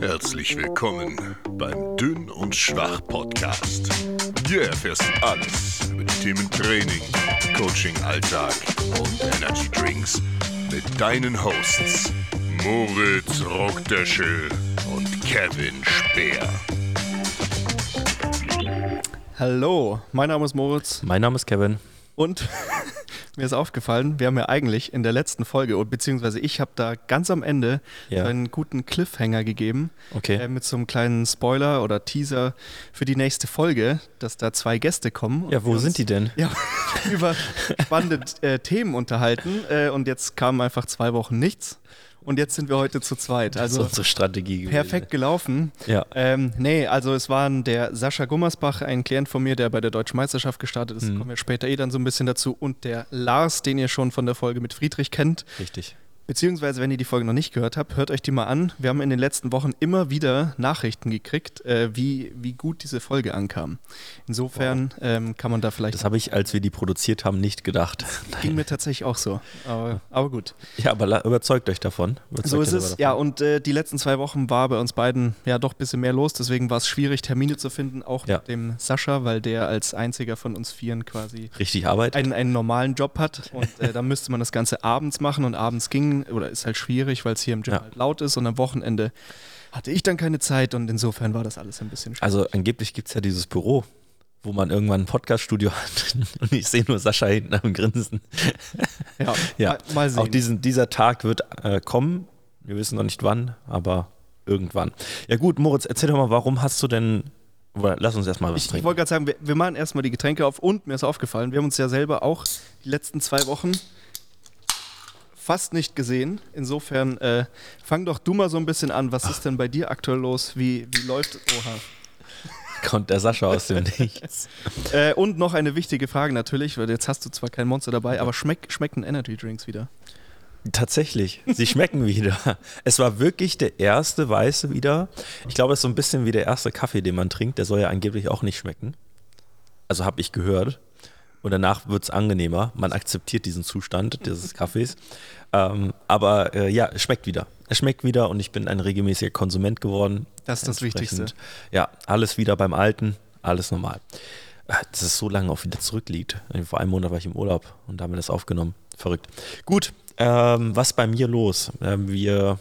Herzlich willkommen beim Dünn und Schwach Podcast. Hier erfährst du alles über die Themen Training, Coaching, Alltag und Energy Drinks mit deinen Hosts Moritz Rockdöschel und Kevin Speer. Hallo, mein Name ist Moritz Mein Name ist Kevin. und mir ist aufgefallen, wir haben ja eigentlich in der letzten Folge, beziehungsweise ich habe da ganz am Ende Ja. einen guten Cliffhanger gegeben Okay. äh, mit so einem kleinen Spoiler oder Teaser für die nächste Folge, dass da zwei Gäste kommen. Ja, wo sind uns, die denn? Ja, über spannende äh, Themen unterhalten äh, und jetzt kam einfach zwei Wochen nichts und jetzt sind wir heute zu zweit. Das ist Also unsere Strategie gewesen. perfekt gelaufen. Ja. Ähm, nee, also es waren der Sascha Gummersbach, ein Klient von mir, der bei der Deutschen Meisterschaft gestartet ist, Mhm. kommen wir später eh dann so ein bisschen dazu, und der Lars, den ihr schon von der Folge mit Friedrich kennt. Richtig. Beziehungsweise, wenn ihr die Folge noch nicht gehört habt, hört euch die mal an. Wir haben in den letzten Wochen immer wieder Nachrichten gekriegt, äh, wie, wie gut diese Folge ankam. Insofern ähm, kann man da vielleicht. Das habe ich, als wir die produziert haben, nicht gedacht. ging mir tatsächlich auch so. Aber, aber gut. Ja, aber überzeugt euch davon. Überzeugt So ist es. Ja, und äh, die letzten zwei Wochen war bei uns beiden ja doch ein bisschen mehr los. Deswegen war es schwierig, Termine zu finden, auch Ja. mit dem Sascha, weil der als einziger von uns Vieren quasi Richtig Arbeit. einen, einen normalen Job hat. Und äh, da müsste man das Ganze abends machen. Und abends ging, oder ist halt schwierig, weil es hier im Gym Ja. halt laut ist. Und am Wochenende hatte ich dann keine Zeit. Und insofern war das alles ein bisschen schwierig. Also angeblich gibt es ja dieses Büro, wo man irgendwann ein Podcaststudio hat. Und ich sehe nur Sascha hinten am Grinsen. ja, Ja, mal, sehen. Auch diesen, dieser Tag wird äh, kommen. Wir wissen noch nicht wann, aber irgendwann. Ja gut, Moritz, erzähl doch mal, warum hast du denn... Lass uns erstmal was Ich, ich trinken. wollte gerade sagen, wir, wir machen erstmal die Getränke auf und mir ist aufgefallen, wir haben uns ja selber auch die letzten zwei Wochen fast nicht gesehen. Insofern äh, fang doch du mal so ein bisschen an. Was ist denn bei dir aktuell los? Wie, wie läuft Oha. Kommt der Sascha aus dem Nichts. Äh, und noch eine wichtige Frage natürlich, weil jetzt hast du zwar kein Monster dabei, aber schmeck, schmecken Energy Drinks wieder? Tatsächlich, sie schmecken wieder. Es war wirklich der erste weiße wieder. Ich glaube, es ist so ein bisschen wie der erste Kaffee, den man trinkt. Der soll ja angeblich auch nicht schmecken. Also habe ich gehört. Und danach wird es angenehmer. Man akzeptiert diesen Zustand dieses Kaffees. Ähm, aber äh, ja, es schmeckt wieder. Es schmeckt wieder und ich bin ein regelmäßiger Konsument geworden. Das ist das Wichtigste. Ja, alles wieder beim Alten, alles normal. Äh, Dass es so lange auch wieder zurückliegt. Vor einem Monat war ich im Urlaub und da haben wir das aufgenommen. Verrückt. Gut, ähm, was bei mir los? Ähm, wir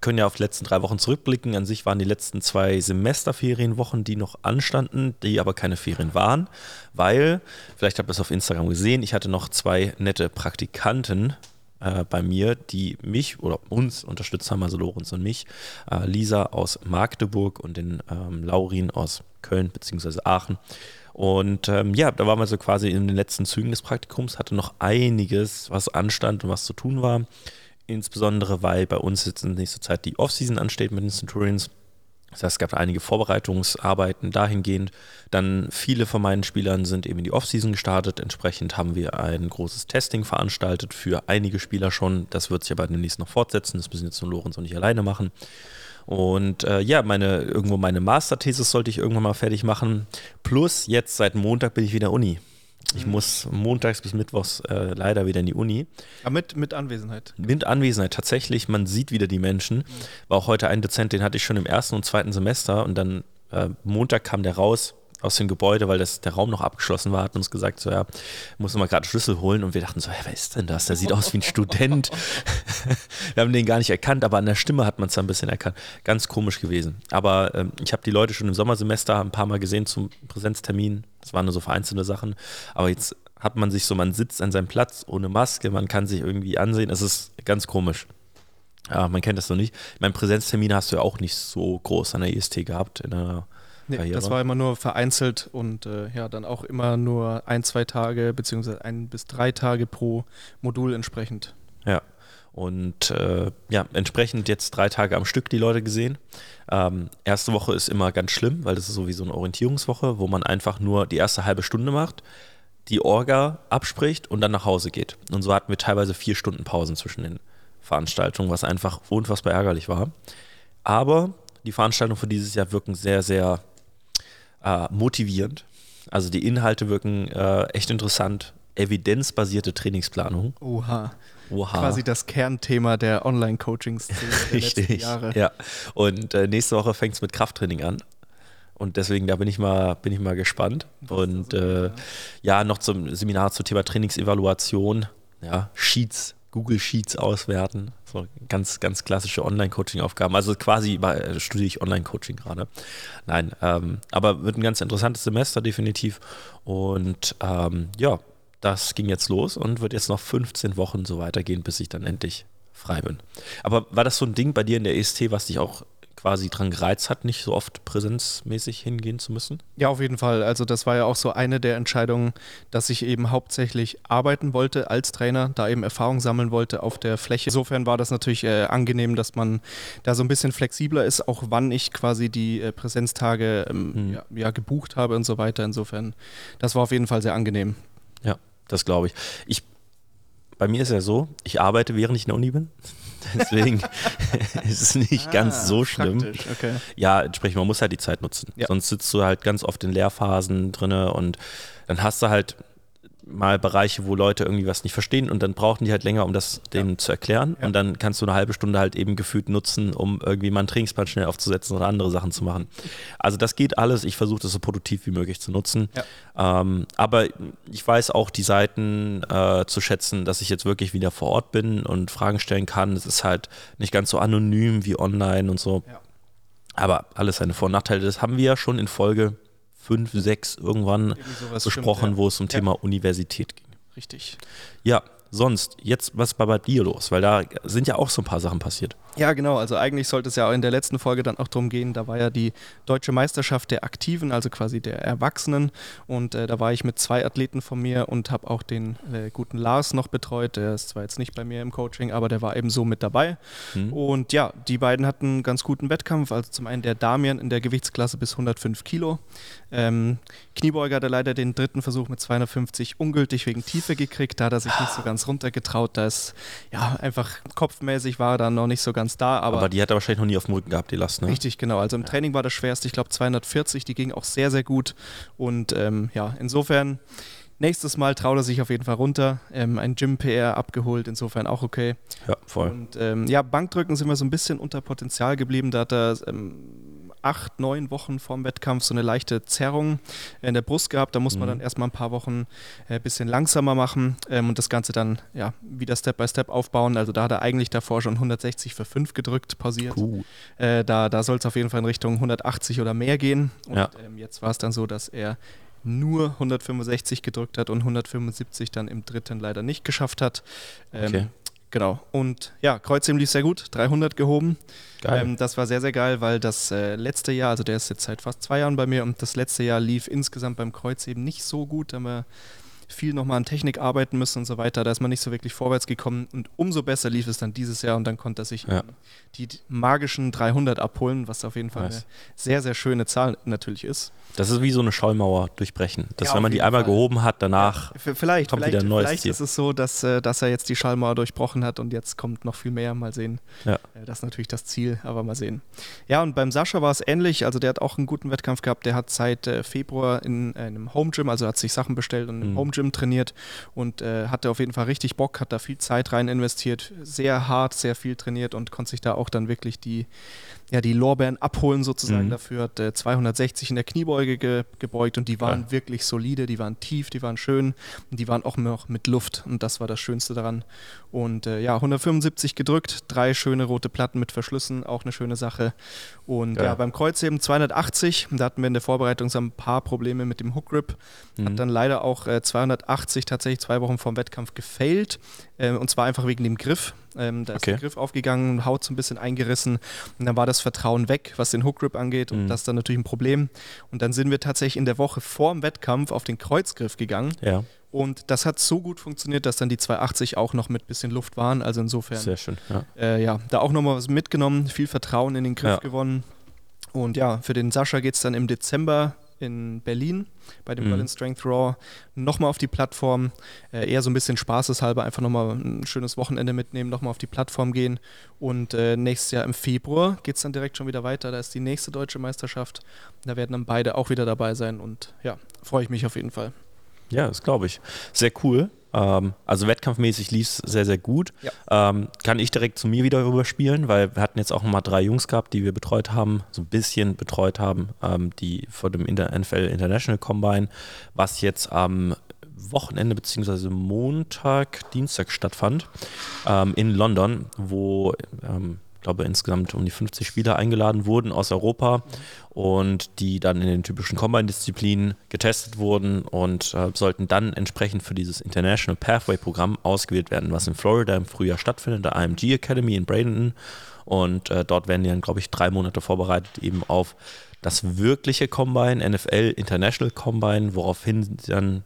können ja auf die letzten drei Wochen zurückblicken. An sich waren die letzten zwei Semesterferienwochen, die noch anstanden, die aber keine Ferien waren, weil, vielleicht habt ihr es auf Instagram gesehen, ich hatte noch zwei nette Praktikanten äh, bei mir, die mich oder uns unterstützt haben, also Lorenz und mich. Äh, Lisa aus Magdeburg und den ähm, Laurin aus Köln bzw. Aachen. Und ähm, ja, da waren wir so quasi in den letzten Zügen des Praktikums, hatte noch einiges, was anstand und was zu tun war. Insbesondere, weil bei uns jetzt in nächster Zeit die Offseason ansteht mit den Centurions. Das heißt, es gab einige Vorbereitungsarbeiten dahingehend. Dann viele von meinen Spielern sind eben in die Offseason gestartet. Entsprechend haben wir ein großes Testing veranstaltet für einige Spieler schon. Das wird sich aber demnächst noch fortsetzen. Das müssen jetzt nur Lorenz und ich alleine machen. Und äh, ja, meine, irgendwo meine Masterthesis sollte ich irgendwann mal fertig machen. Plus jetzt seit Montag bin ich wieder Uni. Ich muss montags bis mittwochs äh, leider wieder in die Uni. Aber mit, mit Anwesenheit. Mit Anwesenheit tatsächlich, man sieht wieder die Menschen. War auch heute ein Dozent, den hatte ich schon im ersten und zweiten Semester und dann äh, Montag kam der raus aus dem Gebäude, weil das, der Raum noch abgeschlossen war, hat uns gesagt, so ja, muss mal gerade Schlüssel holen und wir dachten so, hey, wer ist denn das? Der sieht aus wie ein Student. wir haben den gar nicht erkannt, aber an der Stimme hat man es ein bisschen erkannt. Ganz komisch gewesen. Aber ähm, ich habe die Leute schon im Sommersemester ein paar Mal gesehen zum Präsenztermin. Das waren nur so vereinzelte Sachen. Aber jetzt hat man sich so, man sitzt an seinem Platz ohne Maske, man kann sich irgendwie ansehen. Es ist ganz komisch. Ja, man kennt das noch nicht. Mein Präsenztermin hast du ja auch nicht so groß an der IST gehabt in der Nee, Karriere. das war immer nur vereinzelt und äh, ja, dann auch immer nur ein, zwei Tage, beziehungsweise ein bis drei Tage pro Modul entsprechend. Ja. Und äh, ja, entsprechend jetzt drei Tage am Stück die Leute gesehen. Ähm, erste Woche ist immer ganz schlimm, weil das ist sowieso eine Orientierungswoche, wo man einfach nur die erste halbe Stunde macht, die Orga abspricht und dann nach Hause geht. Und so hatten wir teilweise vier Stunden Pausen zwischen den Veranstaltungen, was einfach unfassbar ärgerlich war. Aber die Veranstaltungen für dieses Jahr wirken sehr, sehr äh, motivierend. Also die Inhalte wirken äh, echt interessant. Evidenzbasierte Trainingsplanung. Oha. Oha. quasi das Kernthema der Online-Coachings der letzten Richtig. Jahre. Ja. Und äh, nächste Woche fängt es mit Krafttraining an. Und deswegen, da bin ich mal, bin ich mal gespannt. Und äh, ja, noch zum Seminar zum Thema Trainingsevaluation. Ja, Sheets, Google Sheets auswerten. So ganz, ganz klassische Online-Coaching-Aufgaben. Also quasi äh, studiere ich Online-Coaching gerade. Nein, ähm, aber wird ein ganz interessantes Semester definitiv. Und ähm, ja, das ging jetzt los und wird jetzt noch 15 Wochen so weitergehen, bis ich dann endlich frei bin. Aber war das so ein Ding bei dir in der EST, was dich auch quasi dran gereizt hat, nicht so oft präsenzmäßig hingehen zu müssen? Ja, auf jeden Fall. Also das war ja auch so eine der Entscheidungen, dass ich eben hauptsächlich arbeiten wollte als Trainer, da eben Erfahrung sammeln wollte auf der Fläche. Insofern war das natürlich äh, angenehm, dass man da so ein bisschen flexibler ist, auch wann ich quasi die äh, Präsenztage ähm, Mhm. ja, ja, gebucht habe und so weiter. Insofern, das war auf jeden Fall sehr angenehm. Ja, das glaube ich. ich. Bei mir ist ja so, ich arbeite, während ich in der Uni bin. Deswegen ist es nicht ganz so schlimm. Ah, okay. Ja, entsprechend, man muss halt die Zeit nutzen. Ja. Sonst sitzt du halt ganz oft in Lehrphasen drinne und dann hast du halt mal Bereiche, wo Leute irgendwie was nicht verstehen und dann brauchen die halt länger, um das denen zu erklären. Ja. Und dann kannst du eine halbe Stunde halt eben gefühlt nutzen, um irgendwie mal einen Trainingsplan schnell aufzusetzen oder andere Sachen zu machen. Also das geht alles. Ich versuche das so produktiv wie möglich zu nutzen. Ähm, aber ich weiß auch die Seiten äh, zu schätzen, dass ich jetzt wirklich wieder vor Ort bin und Fragen stellen kann. Es ist halt nicht ganz so anonym wie online und so. Ja. Aber alles seine Vor- und Nachteile. Das haben wir ja schon in Folge 5, 6 irgendwann besprochen, ja. wo es um Ja. Thema Universität ging. Richtig. Ja, sonst, jetzt, was war bei dir los? Weil da sind ja auch so ein paar Sachen passiert. Ja, genau. Also eigentlich sollte es ja auch in der letzten Folge dann auch darum gehen, da war ja die deutsche Meisterschaft der Aktiven, also quasi der Erwachsenen. Und äh, da war ich mit zwei Athleten von mir und habe auch den äh, guten Lars noch betreut. Der ist zwar jetzt nicht bei mir im Coaching, aber der war eben so mit dabei. Hm. Und ja, die beiden hatten einen ganz guten Wettkampf. Also zum einen der Damian in der Gewichtsklasse bis 105 Kilo. Ähm, Kniebeuger hat er leider den dritten Versuch mit 250 ungültig wegen Tiefe gekriegt. Da hat er sich nicht so ganz runtergetraut. Da ist ja einfach kopfmäßig war er dann noch nicht so ganz da. Aber, Aber, die hat er wahrscheinlich noch nie auf dem Rücken gehabt, die Last, ne? richtig, genau. Also im Training war das schwerste, ich glaube 240. Die ging auch sehr, sehr gut. Und ähm, ja, insofern. Nächstes Mal traut er sich auf jeden Fall runter. Ähm, ein Gym-PR abgeholt, insofern auch okay. Ja, voll. Und ähm, ja, Bankdrücken sind wir so ein bisschen unter Potenzial geblieben. Da hat er ähm, acht, neun Wochen vorm Wettkampf so eine leichte Zerrung in der Brust gehabt. Da muss man Mhm. dann erstmal ein paar Wochen ein äh, bisschen langsamer machen ähm, und das Ganze dann ja, wieder Step by Step aufbauen. Also da hat er eigentlich davor schon 160 für 5 gedrückt, pausiert. Cool. Äh, da da soll es auf jeden Fall in Richtung 180 oder mehr gehen. Und Ja. ähm, jetzt war es dann so, dass er nur 165 gedrückt hat und 175 dann im dritten leider nicht geschafft hat. Ähm, Okay. Genau. Und ja, Kreuzheben lief sehr gut, 300 gehoben. Geil. Ähm, das war sehr, sehr geil, weil das äh, letzte Jahr, also der ist jetzt seit fast zwei Jahren bei mir und das letzte Jahr lief insgesamt beim Kreuzheben nicht so gut. Da haben wir viel nochmal an Technik arbeiten müssen und so weiter. Da ist man nicht so wirklich vorwärts gekommen und umso besser lief es dann dieses Jahr und dann konnte er sich Ja. die magischen 300 abholen, was auf jeden Fall Nice. eine sehr, sehr schöne Zahl natürlich ist. Das ist wie so eine Schallmauer durchbrechen. Dass Ja, wenn man die einmal Fall. gehoben hat, danach. Vielleicht, kommt vielleicht, wieder ein neues vielleicht Ziel. ist es so, dass, äh, dass er jetzt die Schallmauer durchbrochen hat und jetzt kommt noch viel mehr. Mal sehen. Ja. Äh, Das ist natürlich das Ziel, aber mal sehen. Ja, und beim Sascha war es ähnlich. Also der hat auch einen guten Wettkampf gehabt. Der hat seit äh, Februar in äh, einem Home Gym, also hat sich Sachen bestellt und im Mhm. Home Gym trainiert und äh, hatte auf jeden Fall richtig Bock, hat da viel Zeit rein investiert, sehr hart, sehr viel trainiert und konnte sich da auch dann wirklich die, ja, die Lorbeeren abholen sozusagen Mhm. dafür. Hat äh, 260 in der Kniebeuge ge gebeugt und die waren Geil. wirklich solide, die waren tief, die waren schön und die waren auch noch mit Luft und das war das Schönste daran. Und äh, ja, 175 gedrückt, drei schöne rote Platten mit Verschlüssen, auch eine schöne Sache. Und Geil. ja, beim Kreuzheben 280, da hatten wir in der Vorbereitung so ein paar Probleme mit dem Hook Grip. Mhm. Hat dann leider auch äh, 280 tatsächlich zwei Wochen vorm Wettkampf gefailt. Ähm, und zwar einfach wegen dem Griff. Ähm, da ist Okay. der Griff aufgegangen, Haut so ein bisschen eingerissen. Und dann war das Vertrauen weg, was den Hook Grip angeht. Und Mhm. das ist dann natürlich ein Problem. Und dann sind wir tatsächlich in der Woche vorm Wettkampf auf den Kreuzgriff gegangen. ja, Und das hat so gut funktioniert, dass dann die 280 auch noch mit bisschen Luft waren. Also insofern sehr schön. Ja. äh, ja, da auch nochmal was mitgenommen, viel Vertrauen in den Griff Ja. gewonnen. Und ja, für den Sascha geht es dann im Dezember in Berlin bei dem Mhm. Berlin Strength Raw nochmal auf die Plattform. Äh, eher so ein bisschen spaßeshalber, einfach nochmal ein schönes Wochenende mitnehmen, nochmal auf die Plattform gehen. Und äh, nächstes Jahr im Februar geht es dann direkt schon wieder weiter. Da ist die nächste deutsche Meisterschaft. Da werden dann beide auch wieder dabei sein. Und ja, freue ich mich auf jeden Fall. Ja, das glaube ich. Sehr cool. Ähm, also wettkampfmäßig lief es sehr, sehr gut. Ja. Ähm, kann ich direkt zu mir wieder rüberspielen, weil wir hatten jetzt auch mal drei Jungs gehabt, die wir betreut haben, so ein bisschen betreut haben, ähm, die vor dem Inter NFL International Combine, was jetzt am Wochenende bzw. Montag, Dienstag stattfand ähm, in London, wo ähm, ich glaube insgesamt um die 50 Spieler eingeladen wurden aus Europa und die dann in den typischen Combine-Disziplinen getestet wurden und äh, sollten dann entsprechend für dieses International Pathway-Programm ausgewählt werden, was in Florida im Frühjahr stattfindet, der IMG Academy in Bradenton. Und äh, dort werden die dann, glaube ich, drei Monate vorbereitet eben auf das wirkliche Combine, NFL International Combine, woraufhin dann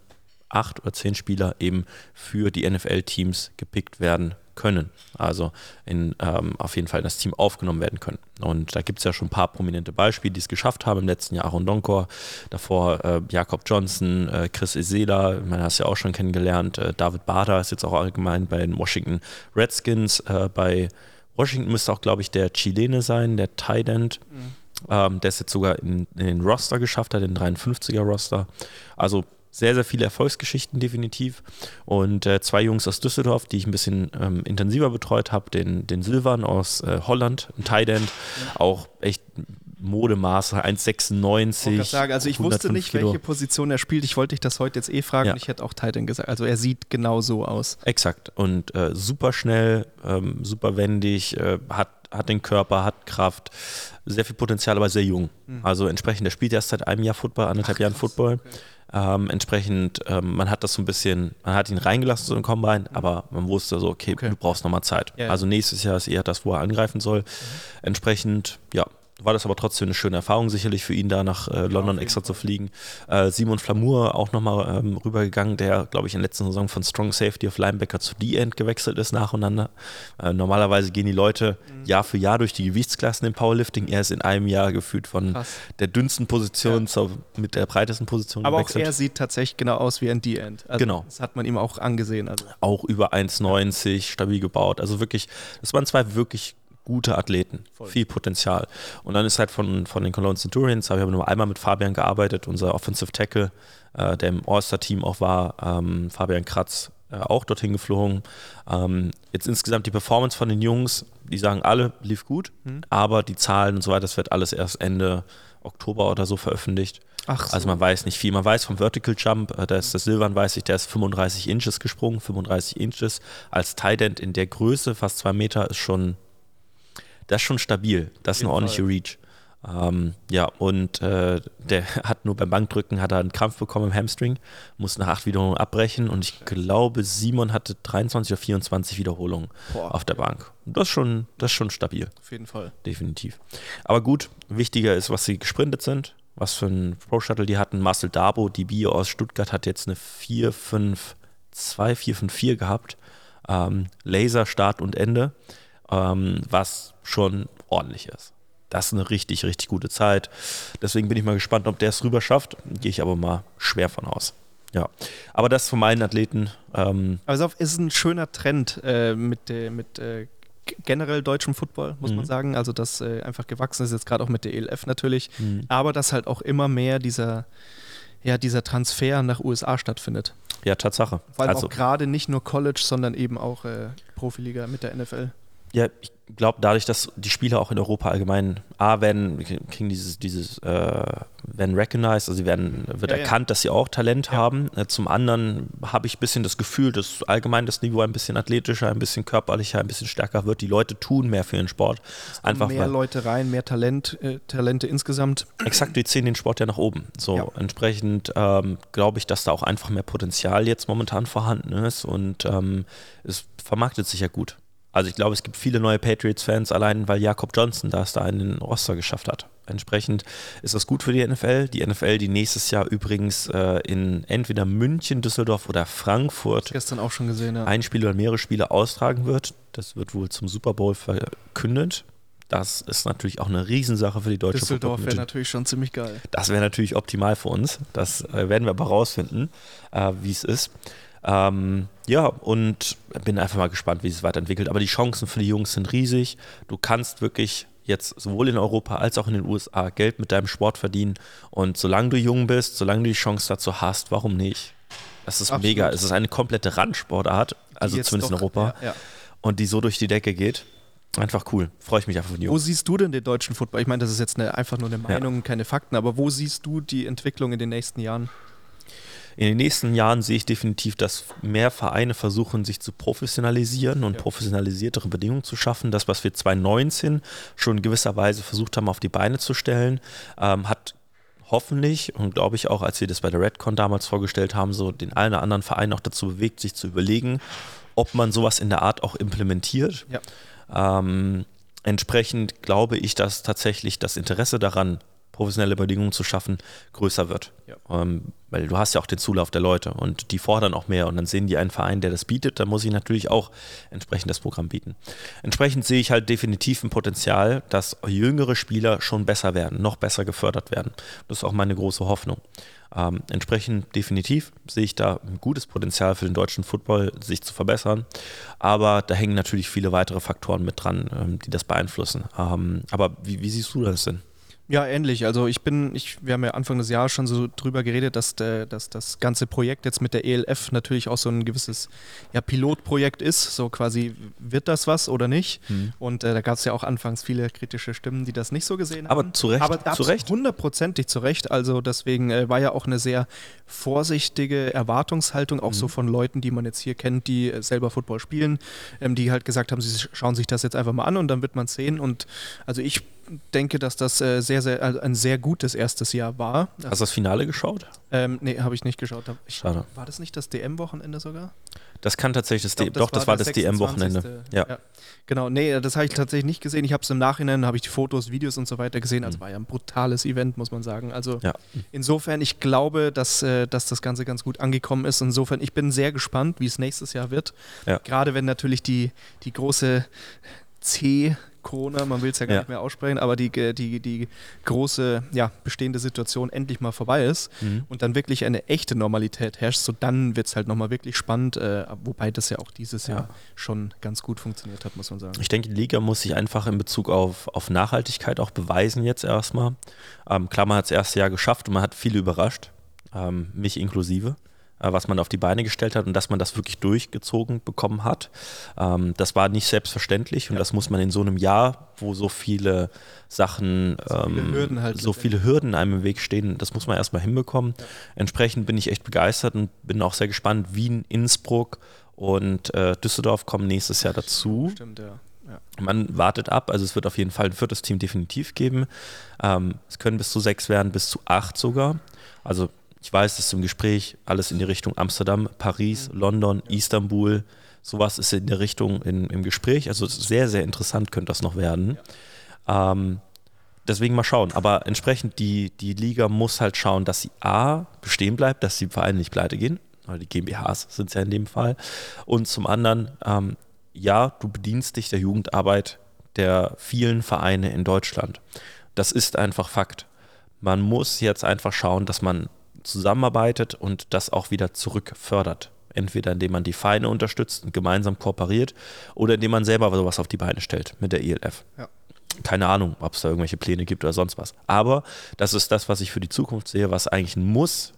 acht oder zehn Spieler eben für die NFL-Teams gepickt werden können. Also in, ähm, auf jeden Fall in das Team aufgenommen werden können. Und da gibt es ja schon ein paar prominente Beispiele, die es geschafft haben. Im letzten Jahr Aaron Donkor, davor äh, Jakob Johnson, äh, Chris Esela, man hat es ja auch schon kennengelernt. Äh, David Bader ist jetzt auch allgemein bei den Washington Redskins. Äh, bei Washington müsste auch, glaube ich, der Chilene sein, der Tight End. Mhm. Ähm, der es jetzt sogar in, in, den Roster geschafft hat, den 53er Roster. Also sehr, sehr viele Erfolgsgeschichten definitiv. Und äh, zwei Jungs aus Düsseldorf, die ich ein bisschen ähm, intensiver betreut habe, den, den Silvan aus äh, Holland, ein Tight End, ja. auch echt Modemaße, 1,96. Ich sagen, also ich wusste nicht, Kilo. welche Position er spielt. Ich wollte dich das heute jetzt eh fragen. Ja. Ich hätte auch Titan gesagt. Also er sieht genau so aus. Exakt. Und äh, super schnell, ähm, super wendig, äh, hat, hat den Körper, hat Kraft, sehr viel Potenzial, aber sehr jung. Mhm. Also entsprechend, er spielt erst seit einem Jahr Football, anderthalb Ach, Jahren Football. Okay. Ähm, entsprechend, ähm, man hat das so ein bisschen, man hat ihn reingelassen so in Combine, aber man wusste so, okay, okay. du brauchst nochmal Zeit. Ja, also nächstes Jahr ist eher das, wo er angreifen soll. Mhm. Entsprechend, ja, war das aber trotzdem eine schöne Erfahrung, sicherlich für ihn da nach äh, London ja, extra Fall. zu fliegen. Äh, Simon Flamour auch nochmal ähm, rübergegangen, der, glaube ich, in der letzten Saison von Strong Safety auf Linebacker zu D-End gewechselt ist nacheinander. Äh, normalerweise gehen die Leute mhm. Jahr für Jahr durch die Gewichtsklassen im Powerlifting. Er ist in einem Jahr gefühlt von Krass. der dünnsten Position ja. zur mit der breitesten Position aber gewechselt. Aber auch er sieht tatsächlich genau aus wie ein D-End. Also genau. Das hat man ihm auch angesehen. Also. Auch über 1,90, stabil gebaut. Also wirklich, das waren zwei wirklich gute Athleten, Voll. viel Potenzial. Und dann ist halt von, von den Cologne Centurions, habe ich aber nur einmal mit Fabian gearbeitet, unser Offensive Tackle, äh, der im All-Star-Team auch war, ähm, Fabian Kratz, äh, auch dorthin geflogen. Ähm, jetzt insgesamt die Performance von den Jungs, die sagen alle, lief gut, mhm. aber die Zahlen und so weiter, das wird alles erst Ende Oktober oder so veröffentlicht. Ach so. Also man weiß nicht viel. Man weiß vom Vertical Jump, äh, da ist das Silvan, weiß ich, der ist 35 Inches gesprungen, 35 Inches. Als Tight End in der Größe, fast zwei Meter, ist schon das ist schon stabil. Das ist eine ordentliche Fall. Reach. Ähm, ja, und äh, der hat nur beim Bankdrücken hat er einen Krampf bekommen im Hamstring, musste nach acht Wiederholungen abbrechen und ich glaube, Simon hatte 23 oder 24 Wiederholungen Boah. auf der Bank. Das ist, schon, das ist schon stabil. Auf jeden Fall. Definitiv. Aber gut, wichtiger ist, was sie gesprintet sind, was für ein Pro-Shuttle die hatten. Marcel Dabo, die Bio aus Stuttgart, hat jetzt eine 4-5-2, 4-5-4 gehabt. Ähm, Laser, Start und Ende ähm, was schon ordentlich ist. Das ist eine richtig, richtig gute Zeit. Deswegen bin ich mal gespannt, ob der es rüber schafft. Gehe ich aber mal schwer von aus. Ja, aber das von meinen Athleten. Ähm also ist ein schöner Trend äh, mit, äh, mit äh, generell deutschem Football, muss mhm. man sagen. Also, das äh, einfach gewachsen ist, jetzt gerade auch mit der ELF natürlich. Mhm. Aber dass halt auch immer mehr dieser, ja, dieser Transfer nach USA stattfindet. Ja, Tatsache. Allem also, auch gerade nicht nur College, sondern eben auch äh, Profiliga mit der NFL. Ja, ich glaube, dadurch, dass die Spieler auch in Europa allgemein A werden, kriegen dieses, dieses äh, werden recognized, also sie werden, wird ja, erkannt, ja. dass sie auch Talent ja. haben. Äh, zum anderen habe ich ein bisschen das Gefühl, dass allgemein das Niveau ein bisschen athletischer, ein bisschen körperlicher, ein bisschen stärker wird. Die Leute tun mehr für ihren Sport. Einfach mehr weil, Leute rein, mehr Talent, äh, Talente insgesamt. Exakt, die ziehen den Sport ja nach oben. So entsprechend ähm, glaube ich, dass da auch einfach mehr Potenzial jetzt momentan vorhanden ist und ähm, es vermarktet sich ja gut. Also ich glaube, es gibt viele neue Patriots-Fans, allein weil Jakob Johnson das da in den Roster geschafft hat. Entsprechend ist das gut für die NFL. Die NFL, die nächstes Jahr übrigens äh, in entweder München, Düsseldorf oder Frankfurt gestern auch schon gesehen, ja. ein Spiel oder mehrere Spiele austragen wird. Das wird wohl zum Super Bowl verkündet. Das ist natürlich auch eine Riesensache für die deutsche Düsseldorf wäre natürlich schon ziemlich geil. Das wäre natürlich optimal für uns. Das äh, werden wir aber rausfinden, äh, wie es ist. Ähm, ja, und bin einfach mal gespannt, wie es weiterentwickelt. Aber die Chancen für die Jungs sind riesig. Du kannst wirklich jetzt sowohl in Europa als auch in den USA Geld mit deinem Sport verdienen. Und solange du jung bist, solange du die Chance dazu hast, warum nicht? Das ist Absolut. mega. Es ist eine komplette Randsportart, also zumindest in doch- Europa. Ja, ja. Und die so durch die Decke geht. Einfach cool. Freue ich mich einfach von Wo dir. siehst du denn den deutschen Football? Ich meine, das ist jetzt eine, einfach nur eine Meinung, keine Fakten, aber wo siehst du die Entwicklung in den nächsten Jahren? In den nächsten Jahren sehe ich definitiv, dass mehr Vereine versuchen, sich zu professionalisieren und Ja. professionalisiertere Bedingungen zu schaffen. Das, was wir 2019 schon in gewisser Weise versucht haben, auf die Beine zu stellen, ähm, hat hoffentlich und glaube ich auch, als wir das bei der Redcon damals vorgestellt haben, so den einen oder anderen Verein auch dazu bewegt, sich zu überlegen, ob man sowas in der Art auch implementiert. Ja. Ähm, entsprechend glaube ich, dass tatsächlich das Interesse daran, professionelle Bedingungen zu schaffen, größer wird. Ja. Ähm, weil du hast ja auch den Zulauf der Leute und die fordern auch mehr und dann sehen die einen Verein, der das bietet, dann muss ich natürlich auch entsprechend das Programm bieten. Entsprechend sehe ich halt definitiv ein Potenzial, dass jüngere Spieler schon besser werden, noch besser gefördert werden. Das ist auch meine große Hoffnung. Ähm, entsprechend definitiv sehe ich da ein gutes Potenzial für den deutschen Football, sich zu verbessern. Aber da hängen natürlich viele weitere Faktoren mit dran, ähm, die das beeinflussen. Ähm, aber wie, wie siehst du das denn? Ja, ähnlich. Also ich bin, ich, wir haben ja Anfang des Jahres schon so drüber geredet, dass, der, dass das ganze Projekt jetzt mit der ELF natürlich auch so ein gewisses ja, Pilotprojekt ist. So quasi, wird das was oder nicht? Und äh, da gab es ja auch anfangs viele kritische Stimmen, die das nicht so gesehen Aber haben. zu Recht, Aber zu Recht. hundertprozentig zu Recht. Also deswegen äh, war ja auch eine sehr vorsichtige Erwartungshaltung, auch Mhm. so von Leuten, die man jetzt hier kennt, die äh, selber Football spielen, ähm, die halt gesagt haben, sie schauen sich das jetzt einfach mal an und dann wird man sehen. Und also ich denke, dass das äh, sehr, sehr, also ein sehr gutes erstes Jahr war. Hast du das Finale geschaut? Ähm, nee, habe ich nicht geschaut. Ich, Schade. War das nicht das DM-Wochenende sogar? Das kann tatsächlich das, glaub, D- doch, das war der das DM-Wochenende. 26.. Ja. Genau, nee, das habe ich tatsächlich nicht gesehen. Ich habe es im Nachhinein, habe ich die Fotos, Videos und so weiter gesehen. Also Mhm. war ja ein brutales Event, muss man sagen. Also Ja. insofern, ich glaube, dass, äh, dass das Ganze ganz gut angekommen ist. Insofern, ich bin sehr gespannt, wie es nächstes Jahr wird. Ja. Gerade wenn natürlich die, die große C- Corona, man will es ja gar Ja. nicht mehr aussprechen, aber die, äh, die, die große ja, bestehende Situation endlich mal vorbei ist Mhm. und dann wirklich eine echte Normalität herrscht, so dann wird es halt nochmal wirklich spannend, äh, wobei das ja auch dieses Ja. Jahr schon ganz gut funktioniert hat, muss man sagen. Ich denke, die Liga muss sich einfach in Bezug auf, auf Nachhaltigkeit auch beweisen jetzt erstmal. Ähm, klar, man hat das erste Jahr geschafft und man hat viele überrascht, ähm, mich inklusive, was man auf die Beine gestellt hat und dass man das wirklich durchgezogen bekommen hat. Ähm, das war nicht selbstverständlich und das muss man in so einem Jahr, wo so viele Sachen, So viele ähm, Hürden halt so viele Hürden einem im Weg stehen, das muss man erstmal hinbekommen. Entsprechend bin ich echt begeistert und bin auch sehr gespannt. Wien, Innsbruck und äh, Düsseldorf kommen nächstes Jahr dazu. Stimmt, ja. ja. Man wartet ab, also es wird auf jeden Fall ein viertes Team definitiv geben. Ähm, es können bis zu sechs werden, bis zu acht sogar. Also ich weiß, das ist im Gespräch alles in die Richtung Amsterdam, Paris, London, Istanbul. Sowas ist in der Richtung in, im Gespräch. Also sehr, sehr interessant könnte das noch werden. Ähm, deswegen mal schauen. Aber entsprechend, die, die Liga muss halt schauen, dass sie A, bestehen bleibt, dass die Vereine nicht pleite gehen. Weil die GmbHs sind es ja in dem Fall. Und zum anderen, ähm, ja, du bedienst dich der Jugendarbeit der vielen Vereine in Deutschland. Das ist einfach Fakt. Man muss jetzt einfach schauen, dass man zusammenarbeitet und das auch wieder zurückfördert. Entweder indem man die Vereine unterstützt und gemeinsam kooperiert oder indem man selber sowas auf die Beine stellt mit der ELF. Ja. Keine Ahnung, ob es da irgendwelche Pläne gibt oder sonst was. Aber das ist das, was ich für die Zukunft sehe, was eigentlich ein Muss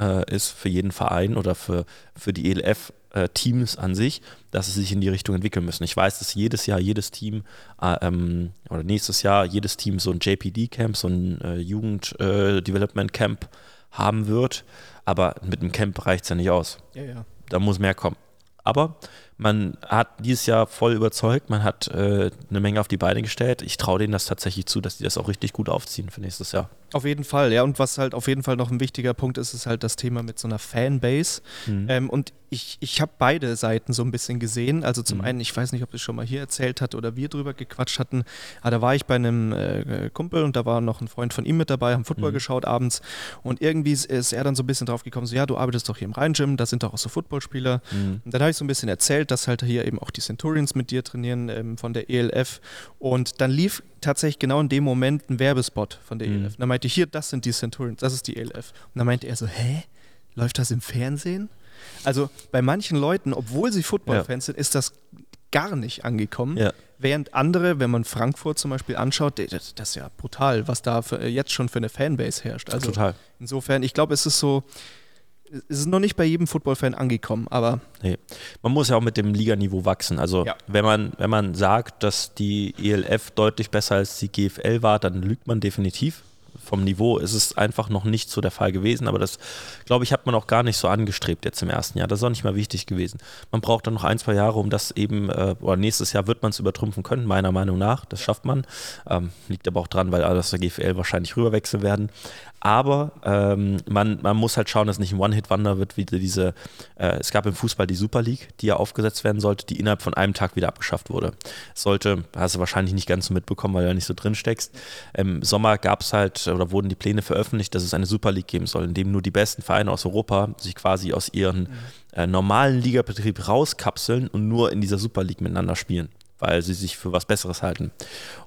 äh, ist für jeden Verein oder für, für die ELF-Teams an sich, dass sie sich in die Richtung entwickeln müssen. Ich weiß, dass jedes Jahr jedes Team äh, ähm, oder nächstes Jahr jedes Team so ein JPD-Camp, so ein äh, Jugend-Development-Camp haben wird. Aber mit einem Camp reicht es ja nicht aus Ja, ja. da muss mehr kommen. Aber man hat dieses Jahr voll überzeugt, man hat äh, eine Menge auf die Beine gestellt. Ich traue denen das tatsächlich zu, dass die das auch richtig gut aufziehen für nächstes Jahr. Auf jeden Fall, ja. Und was halt auf jeden Fall noch ein wichtiger Punkt ist, ist halt das Thema mit so einer Fanbase. Mhm. Ähm, und ich, ich habe beide Seiten so ein bisschen gesehen. Also zum Mhm. einen, ich weiß nicht, ob ich schon mal hier erzählt hat oder wir drüber gequatscht hatten, aber da war ich bei einem äh, Kumpel und da war noch ein Freund von ihm mit dabei, haben Football Mhm. geschaut abends und irgendwie ist, ist er dann so ein bisschen drauf gekommen, so ja, du arbeitest doch hier im Rhein-Gym, da sind doch auch so Footballspieler. Mhm. Und dann habe ich so ein bisschen erzählt, dass halt hier eben auch die Centurions mit dir trainieren ähm, von der ELF. Und dann lief tatsächlich genau in dem Moment ein Werbespot von der Mhm. ELF. Und dann meinte ich, hier, das sind die Centurions, das ist die ELF. Und dann meinte er so, hä? Läuft das im Fernsehen? Also bei manchen Leuten, obwohl sie Footballfans sind, ist das gar nicht angekommen. Ja. Während andere, wenn man Frankfurt zum Beispiel anschaut, das, das ist ja brutal, was da für, jetzt schon für eine Fanbase herrscht. Also Total. Insofern, ich glaube, es ist so, es ist noch nicht bei jedem Football-Fan angekommen, aber Nee. Man muss ja auch mit dem Liganiveau wachsen. Also Ja. wenn, man, wenn man sagt, dass die ELF deutlich besser als die GFL war, dann lügt man definitiv. Vom Niveau ist es einfach noch nicht so der Fall gewesen, aber das, glaube ich, hat man auch gar nicht so angestrebt jetzt im ersten Jahr. Das ist auch nicht mal wichtig gewesen. Man braucht dann noch ein, zwei Jahre, um das eben, äh, oder nächstes Jahr wird man es übertrumpfen können, meiner Meinung nach. Das schafft man. Ähm, liegt aber auch dran, weil alle aus der GFL wahrscheinlich rüberwechseln werden. Aber ähm, man, man muss halt schauen, dass es nicht ein One-Hit-Wonder wird, wie diese, äh, es gab im Fußball die Super League, die ja aufgesetzt werden sollte, die innerhalb von einem Tag wieder abgeschafft wurde. Es Sollte, hast du wahrscheinlich nicht ganz so mitbekommen, weil du ja nicht so drin steckst. Im Sommer gab es halt, oder wurden die Pläne veröffentlicht, dass es eine Super League geben soll, in dem nur die besten Vereine aus Europa sich quasi aus ihren äh, normalen Ligabetrieb rauskapseln und nur in dieser Super League miteinander spielen weil sie sich für was Besseres halten.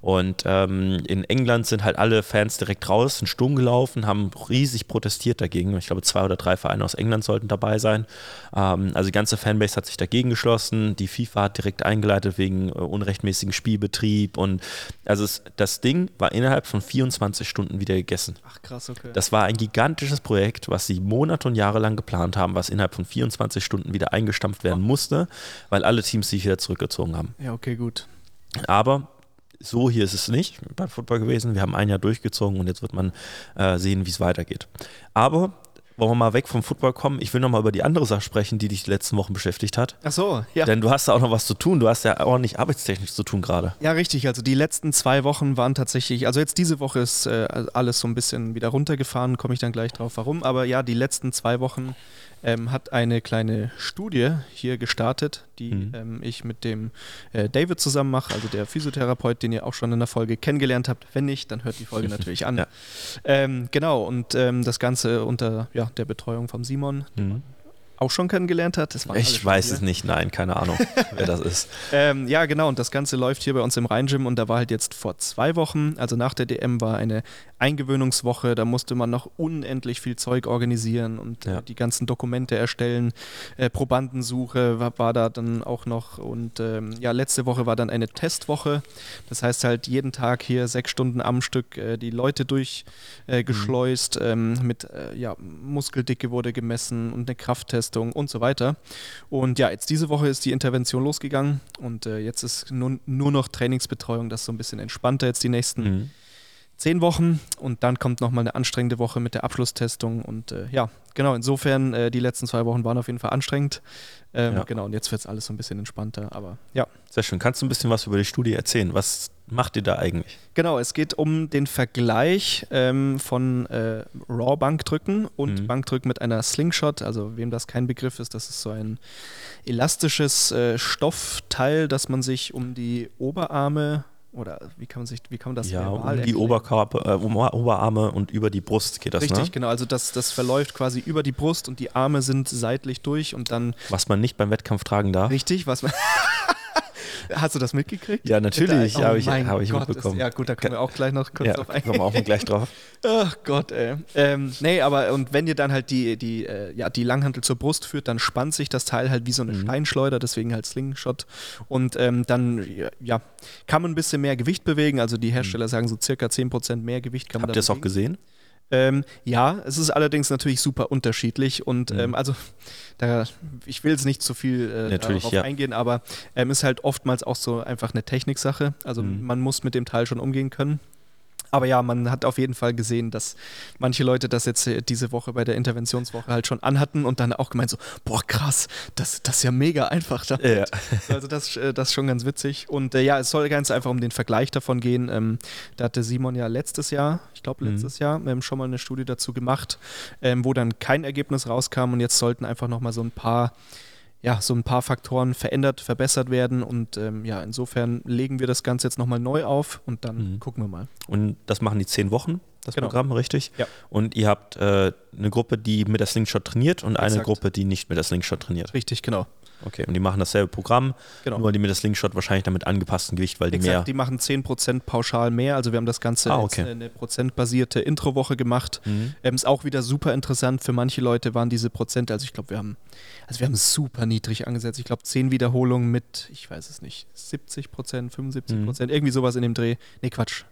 Und ähm, in England sind halt alle Fans direkt raus, sind Sturm gelaufen, haben riesig protestiert dagegen. Ich glaube, zwei oder drei Vereine aus England sollten dabei sein. Ähm, also die ganze Fanbase hat sich dagegen geschlossen. Die FIFA hat direkt eingeleitet wegen äh, unrechtmäßigem Spielbetrieb. Und also es, das Ding war innerhalb von 24 Stunden wieder gegessen. ach krass, okay. Das war ein gigantisches Projekt, was sie Monate und Jahre lang geplant haben, was innerhalb von 24 Stunden wieder eingestampft werden musste, weil alle Teams sich wieder zurückgezogen haben. ja, okay, gut. Aber so hier ist es nicht beim Football gewesen. Wir haben ein Jahr durchgezogen und jetzt wird man äh, sehen, wie es weitergeht. Aber wollen wir mal weg vom Football kommen? Ich will noch mal über die andere Sache sprechen, die dich die letzten Wochen beschäftigt hat. Ach so, ja. Denn du hast da auch noch was zu tun. Du hast ja auch nicht arbeitstechnisch zu tun gerade. Ja, richtig. Also die letzten zwei Wochen waren tatsächlich, also jetzt diese Woche ist äh, alles so ein bisschen wieder runtergefahren, komme ich dann gleich drauf, warum. Aber ja, die letzten zwei Wochen ähm, hat eine kleine Studie hier gestartet, die Mhm. ähm, ich mit dem äh, David zusammen mache, also der Physiotherapeut, den ihr auch schon in der Folge kennengelernt habt. Wenn nicht, dann hört die Folge natürlich an. Ja. Ähm, genau, und ähm, das Ganze unter ja, der Betreuung vom Simon auch schon kennengelernt hat. Ich weiß es nicht, nein, keine Ahnung, wer das ist. Ähm, ja, genau. Und das Ganze läuft hier bei uns im Rhein-Gym. Und da war halt jetzt vor zwei Wochen, also nach der DM, war eine Eingewöhnungswoche. Da musste man noch unendlich viel Zeug organisieren und Ja. äh, die ganzen Dokumente erstellen. Äh, Probandensuche war, war da dann auch noch. Und ähm, ja, letzte Woche war dann eine Testwoche. Das heißt halt jeden Tag hier sechs Stunden am Stück äh, die Leute durchgeschleust. Äh, geschleust. ähm, mit äh, ja, Muskeldicke wurde gemessen und eine Krafttestung und so weiter. Und ja, jetzt diese Woche ist die Intervention losgegangen und jetzt ist nur, nur noch Trainingsbetreuung, das ist so ein bisschen entspannter jetzt die nächsten Mhm. Zehn Wochen und dann kommt nochmal eine anstrengende Woche mit der Abschlusstestung und äh, ja, genau, insofern äh, die letzten zwei Wochen waren auf jeden Fall anstrengend. Ähm, Ja. Genau, und jetzt wird es alles so ein bisschen entspannter, aber ja. Sehr schön. Kannst du ein bisschen was über die Studie erzählen? Was macht ihr da eigentlich? Genau, es geht um den Vergleich ähm, von äh, Raw-Bankdrücken und Mhm. Bankdrücken mit einer Slingshot. Also wem das kein Begriff ist, das ist so ein elastisches äh, Stoffteil, das man sich um die Oberarme oder wie kann man sich, wie kann man das ja, um die erklären? Oberkörper, äh, um Oberarme und über die Brust geht das, Richtig, ne? genau. Also das, das verläuft quasi über die Brust und die Arme sind seitlich durch und dann Was man nicht beim Wettkampf tragen darf. richtig, was man. Hast du das mitgekriegt? Ja, natürlich, Oh habe ich, mein hab ich Gott, mitbekommen. Ist, ja, gut, da können wir auch gleich noch kurz ja, drauf eingehen. kommen wir auch gleich drauf. Ach Gott, ey. Ähm, nee, aber und wenn ihr dann halt die, die, äh, ja, die Langhantel zur Brust führt, dann spannt sich das Teil halt wie so eine Mhm. Steinschleuder, deswegen halt Slingshot. Und ähm, dann, ja, kann man ein bisschen mehr Gewicht bewegen. Also die Hersteller sagen so circa 10% mehr Gewicht kann man Mhm. Habt ihr es auch gesehen? Ähm, ja, es ist allerdings natürlich super unterschiedlich und Mhm. ähm, also da, ich will jetzt nicht zu viel äh, darauf ja. eingehen, aber ähm, ist halt oftmals auch so einfach eine Techniksache. Also Mhm. man muss mit dem Teil schon umgehen können. Aber ja, man hat auf jeden Fall gesehen, dass manche Leute das jetzt äh, diese Woche bei der Interventionswoche halt schon anhatten und dann auch gemeint so, boah krass, das, das ist ja mega einfach. Da. Ja. Also das, äh, das ist schon ganz witzig. Und äh, ja, es soll ganz einfach um den Vergleich davon gehen. Ähm, da hatte Simon ja letztes Jahr, ich glaube Mhm. letztes Jahr, ähm, schon mal eine Studie dazu gemacht, ähm, wo dann kein Ergebnis rauskam und jetzt sollten einfach nochmal so ein paar ja, so ein paar Faktoren verändert, verbessert werden und ähm, ja, insofern legen wir das Ganze jetzt nochmal neu auf und dann Mhm. gucken wir mal. Und das machen die zehn Wochen, das Genau. Programm, richtig? Ja. Und ihr habt äh, eine Gruppe, die mit der Slingshot trainiert und eine Exakt. Gruppe, die nicht mit der Slingshot trainiert. Richtig, genau. Okay, und die machen dasselbe Programm, genau. nur die mit der Slingshot wahrscheinlich damit angepassten Gewicht, weil die mehr. Exakt, die machen 10% pauschal mehr. Also wir haben das Ganze Ah, okay. eine, eine prozentbasierte Introwoche gemacht. Mhm. Ähm, ist auch wieder super interessant. Für manche Leute waren diese Prozente, also ich glaube, wir haben, also wir haben super niedrig angesetzt. Ich glaube, 10 Wiederholungen mit, ich weiß es nicht, 70 Prozent, 75 Prozent, irgendwie sowas in dem Dreh. Nee, Quatsch.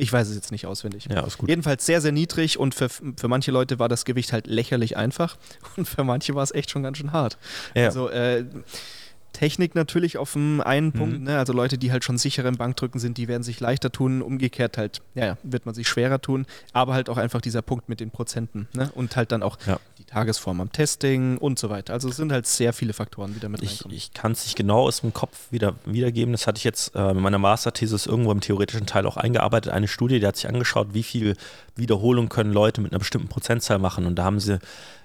Ich weiß es jetzt nicht auswendig. Ja, ist gut. Jedenfalls sehr, sehr niedrig und für, für manche Leute war das Gewicht halt lächerlich einfach und für manche war es echt schon ganz schön hart. Ja. Also äh, Technik natürlich auf dem einen Mhm. Punkt, ne? also Leute, die halt schon sicher im Bankdrücken sind, die werden sich leichter tun, umgekehrt halt, ja, ja, wird man sich schwerer tun, aber halt auch einfach dieser Punkt mit den Prozenten ne? und halt dann auch Ja. die Tagesform am Testing und so weiter. Also es sind halt sehr viele Faktoren, die da mit Ich, reinkommen. ich kann es nicht genau aus dem Kopf wieder, wiedergeben. Das hatte ich jetzt äh, in meiner Masterthesis irgendwo im theoretischen Teil auch eingearbeitet. Eine Studie, die hat sich angeschaut, wie viel Wiederholung können Leute mit einer bestimmten Prozentzahl machen. Und da haben sie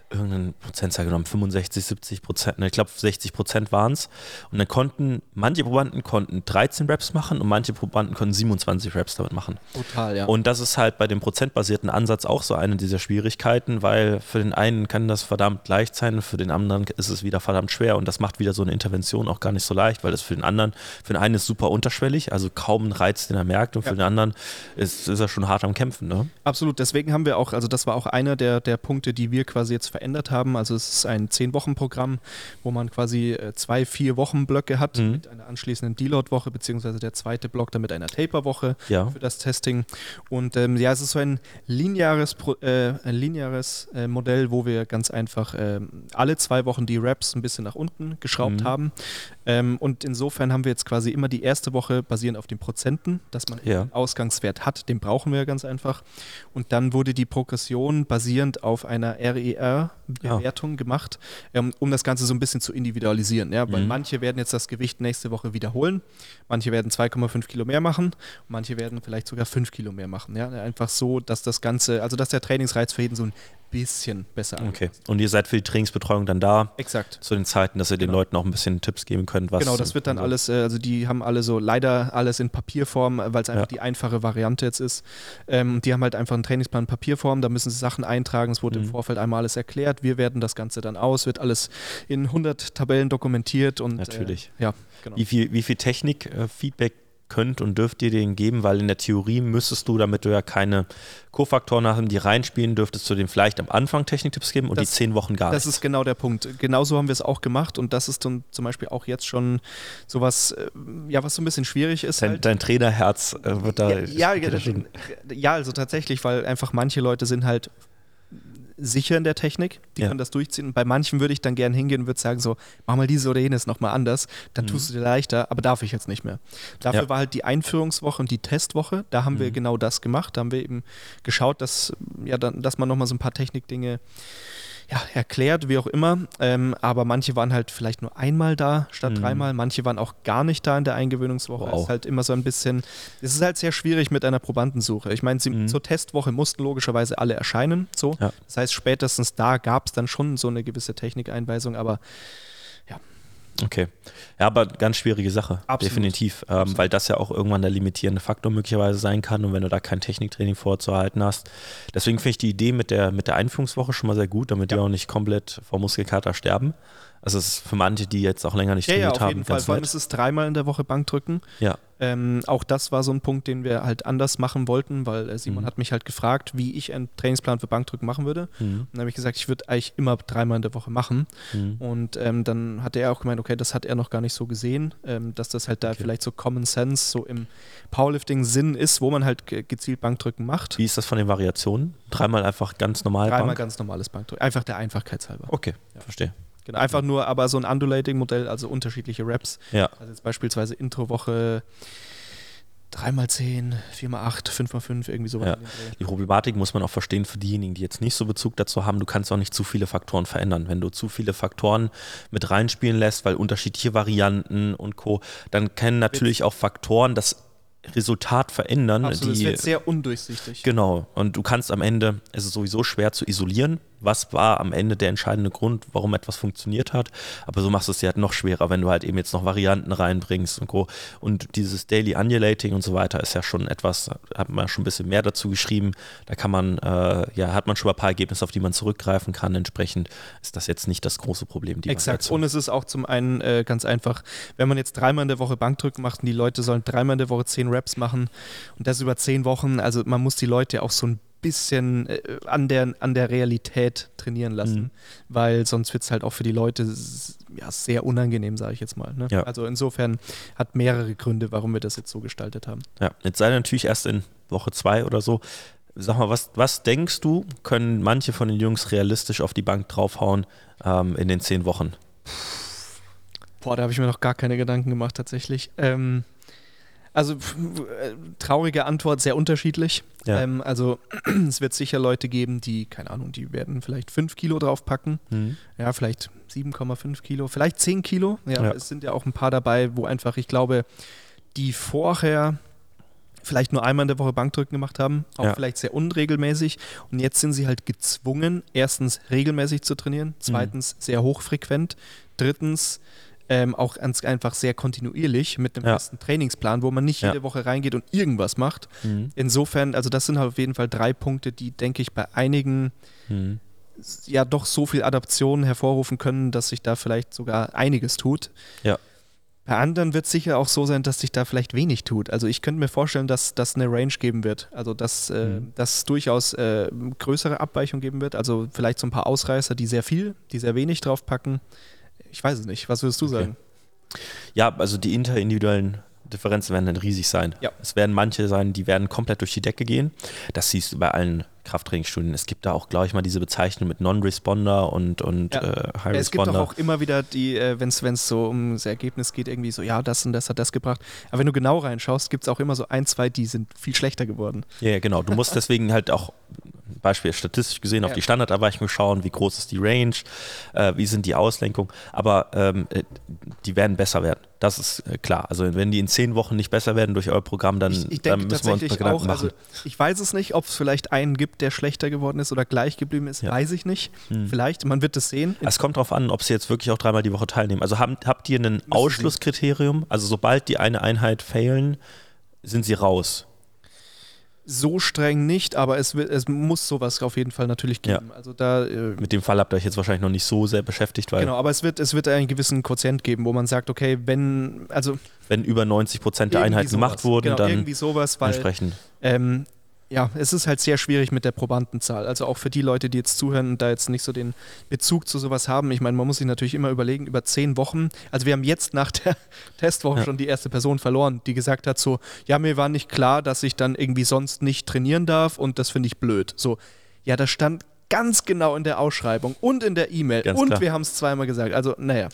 irgendeine Prozentzahl genommen, 65, 70 Prozent, ne, ich glaube 60 Prozent waren es. Und dann konnten, manche Probanden konnten 13 Raps machen und manche Probanden konnten 27 Raps damit machen. Total, ja. Und das ist halt bei dem prozentbasierten Ansatz auch so eine dieser Schwierigkeiten, weil für den einen kann das verdammt leicht sein, für den anderen ist es wieder verdammt schwer und das macht wieder so eine Intervention auch gar nicht so leicht, weil das für den anderen, für den einen ist super unterschwellig, also kaum ein Reiz, den er merkt und für Ja. den anderen ist, ist er schon hart am Kämpfen. Ne? Absolut, deswegen haben wir auch, also das war auch einer der, der Punkte, die wir quasi jetzt verändert haben. Also es ist ein 10-Wochen-Programm, wo man quasi äh, zwei, vier Wochen-Blöcke hat Mhm. mit einer anschließenden Deload-Woche, beziehungsweise der zweite Block dann mit einer Taper-Woche Ja. für das Testing. Und ähm, ja, es ist so ein lineares, äh, ein lineares äh, Modell, wo wir ganz einfach ähm, alle zwei Wochen die Raps ein bisschen nach unten geschraubt Mhm. haben. Ähm, und insofern haben wir jetzt quasi immer die erste Woche basierend auf den Prozenten, dass man Ja. einen Ausgangswert hat, den brauchen wir ganz einfach. Und dann wurde die Progression basierend auf einer RER-Bewertung gemacht, ähm, um das Ganze so ein bisschen zu individualisieren. Ja? Weil Mhm. manche werden jetzt das Gewicht nächste Woche wiederholen, manche werden 2,5 Kilo mehr machen, manche werden vielleicht sogar 5 Kilo mehr machen. Ja? Einfach so, dass das Ganze, also dass der Trainingsreiz für jeden so ein bisschen besser Okay. Und ihr seid für die Trainingsbetreuung dann da Exakt. zu den Zeiten, dass ihr den Genau. Leuten auch ein bisschen Tipps geben könnt, was. Genau, das wird dann so- alles, äh, also die haben alle so leider alles in Papierform, äh, weil es einfach Ja. die einfache Variante jetzt ist. Ähm, die haben halt einfach einen Trainingsplan in Papierform, da müssen sie Sachen eintragen, es wurde Mhm. im Vorfeld einmal alles erklärt, wir werten das Ganze dann aus, wird alles in 100 Tabellen dokumentiert und Natürlich. Äh, ja, genau. Wie viel, wie viel Technik-Feedback könnt und dürft ihr denen geben? Weil in der Theorie müsstest du, damit du ja keine Kofaktoren hast, die reinspielen, dürftest du denen vielleicht am Anfang Techniktipps geben und Das- die zehn Wochen gar Das nicht. ist genau der Punkt. Genauso haben wir es auch gemacht und das ist dann zum Beispiel auch jetzt schon sowas, äh, ja, was so ein bisschen schwierig ist. Dein, halt. dein Trainerherz äh, wird da. Ja, ja, ja, also tatsächlich, weil einfach manche Leute sind halt sicher in der Technik, die Ja. können das durchziehen. Und bei manchen würde ich dann gern hingehen und würde sagen, so, mach mal dieses oder jenes nochmal anders, dann tust du dir leichter, aber darf ich jetzt nicht mehr. Dafür Mhm. Ja. war halt die Einführungswoche und die Testwoche, da haben wir Mhm. genau das gemacht, da haben wir eben geschaut, dass, ja, dann, dass man nochmal so ein paar Technikdinge ja, erklärt, wie auch immer. Ähm, aber manche waren halt vielleicht nur einmal da statt Mhm. dreimal. Manche waren auch gar nicht da in der Eingewöhnungswoche. Wow. Es ist halt immer so ein bisschen, es ist halt sehr schwierig mit einer Probandensuche. Ich meine, Mhm. zur Testwoche mussten logischerweise alle erscheinen. So. Ja. Das heißt, spätestens da gab es dann schon so eine gewisse Technikeinweisung, aber Okay. Ja, aber ganz schwierige Sache. Absolut. Definitiv. Ähm, weil das ja auch irgendwann der limitierende Faktor möglicherweise sein kann und wenn du da kein Techniktraining vorzuhalten hast. Deswegen finde ich die Idee mit der, mit der Einführungswoche schon mal sehr gut, damit die auch nicht komplett vor Muskelkater sterben. Also es ist für manche, die jetzt auch länger nicht ja, ja, trainiert auf haben, jeden Fall. Vor allem ist es dreimal in der Woche Bankdrücken. Ja. Ähm, auch das war so ein Punkt, den wir halt anders machen wollten, weil äh, Simon Mhm. hat mich halt gefragt, wie ich einen Trainingsplan für Bankdrücken machen würde. Mhm. Und dann habe ich gesagt, ich würde eigentlich immer dreimal in der Woche machen. Mhm. Und ähm, dann hat er auch gemeint, okay, das hat er noch gar nicht so gesehen, ähm, dass das halt da Okay. vielleicht so Common Sense so im Powerlifting-Sinn ist, wo man halt ge gezielt Bankdrücken macht. Wie ist das von den Variationen? Dreimal einfach ganz normal Dreimal Bank? ganz normales Bankdrücken. Einfach der Einfachkeit halber. Okay, verstehe. Genau, einfach nur aber so ein Undulating-Modell, also unterschiedliche Raps. Ja. Also jetzt beispielsweise Introwoche 3x10, 4x8, 5x5, irgendwie sowas. Ja. Die Problematik muss man auch verstehen für diejenigen, die jetzt nicht so Bezug dazu haben. Du kannst auch nicht zu viele Faktoren verändern. Wenn du zu viele Faktoren mit reinspielen lässt, weil unterschiedliche Varianten und Co., dann können natürlich auch Faktoren das Resultat verändern. Absolut, die, wird sehr undurchsichtig. Genau. Und du kannst am Ende, es ist sowieso schwer zu isolieren, was war am Ende der entscheidende Grund, warum etwas funktioniert hat. Aber so machst du es dir halt noch schwerer, wenn du halt eben jetzt noch Varianten reinbringst und Co. Und dieses Daily Undulating und so weiter ist ja schon etwas, hat man schon ein bisschen mehr dazu geschrieben. Da kann man, äh, ja, hat man schon mal ein paar Ergebnisse, auf die man zurückgreifen kann. Entsprechend ist das jetzt nicht das große Problem. Die Exakt. Und es ist auch zum einen äh, ganz einfach, wenn man jetzt dreimal in der Woche Bankdrücken macht und die Leute sollen dreimal in der Woche zehn Raps machen und das über zehn Wochen, also man muss die Leute auch so ein bisschen äh, an, der, an der Realität trainieren lassen, Mhm. weil sonst wird es halt auch für die Leute ja, sehr unangenehm, sage ich jetzt mal. Ne? Ja. Also insofern hat mehrere Gründe, warum wir das jetzt so gestaltet haben. Ja, jetzt ihr natürlich erst in Woche zwei oder so. Sag mal, was, was denkst du, können manche von den Jungs realistisch auf die Bank draufhauen ähm, in den zehn Wochen? Boah, da habe ich mir noch gar keine Gedanken gemacht tatsächlich. Ähm, also äh, traurige Antwort, sehr unterschiedlich. Ja. Ähm, also es wird sicher Leute geben, die, keine Ahnung, die werden vielleicht 5 Kilo draufpacken. Mhm. Ja, vielleicht 7,5 Kilo, vielleicht 10 Kilo. Ja, Ja. es sind ja auch ein paar dabei, wo einfach, ich glaube, die vorher vielleicht nur einmal in der Woche Bankdrücken gemacht haben, auch Ja. vielleicht sehr unregelmäßig. Und jetzt sind sie halt gezwungen, erstens regelmäßig zu trainieren, zweitens sehr hochfrequent, drittens ähm, auch ganz einfach sehr kontinuierlich mit einem Ja. festen Trainingsplan, wo man nicht Ja. jede Woche reingeht und irgendwas macht. Mhm. Insofern, also das sind halt auf jeden Fall drei Punkte, die, denke ich, bei einigen Mhm. ja doch so viel Adaption hervorrufen können, dass sich da vielleicht sogar einiges tut. Ja. Bei anderen wird es sicher auch so sein, dass sich da vielleicht wenig tut. Also ich könnte mir vorstellen, dass das eine Range geben wird. Also dass äh, Mhm. dass es durchaus äh, größere Abweichungen geben wird. Also vielleicht so ein paar Ausreißer, die sehr viel, die sehr wenig draufpacken. Ich weiß es nicht. Was würdest du Okay. sagen? Ja, also die interindividuellen Differenzen werden dann riesig sein. Ja. Es werden manche sein, die werden komplett durch die Decke gehen. Das siehst du bei allen Krafttrainingsstudien. Es gibt da auch, glaube ich, mal diese Bezeichnung mit Non-Responder und, und Ja. äh, Ja, es gibt High-Responder. auch immer wieder die, äh, wenn es so um das Ergebnis geht, irgendwie so, ja, das und das hat das gebracht. Aber wenn du genau reinschaust, gibt es auch immer so ein, zwei, die sind viel schlechter geworden. Ja, ja, genau. Du musst deswegen halt auch, Beispiel statistisch gesehen, auf Ja. die Standardabweichung schauen, wie groß ist die Range, äh, wie sind die Auslenkungen. Aber ähm, äh, die werden besser werden. Das ist äh, klar. Also wenn die in zehn Wochen nicht besser werden durch euer Programm, dann, Ich, ich dann müssen wir uns Gedanken auch, also machen. ich weiß es nicht, ob es vielleicht einen gibt, der schlechter geworden ist oder gleich geblieben ist, Ja. weiß ich nicht. Hm. Vielleicht, man wird es sehen. Es kommt darauf an, ob sie jetzt wirklich auch dreimal die Woche teilnehmen. Also haben, habt ihr ein Ausschlusskriterium? Also sobald die eine Einheit failen, sind sie raus. So streng nicht, aber es, es muss sowas auf jeden Fall natürlich Ja. geben. Also da, äh, Mit dem Fall habt ihr euch jetzt wahrscheinlich noch nicht so sehr beschäftigt, weil genau, aber es wird, es wird einen gewissen Quotient geben, wo man sagt, okay, wenn, also wenn über 90 Prozent der Einheiten gemacht wurden, genau, dann irgendwie sowas, weil entsprechend. Ähm, ja, es ist halt sehr schwierig mit der Probandenzahl. Also auch für die Leute, die jetzt zuhören und da jetzt nicht so den Bezug zu sowas haben. Ich meine, man muss sich natürlich immer überlegen, über zehn Wochen, also wir haben jetzt nach der Testwoche Ja. schon die erste Person verloren, die gesagt hat so, ja, mir war nicht klar, dass ich dann irgendwie sonst nicht trainieren darf und das finde ich blöd. So, ja, das stand ganz genau in der Ausschreibung und in der E-Mail und klar. wir haben es zweimal gesagt. Also, naja.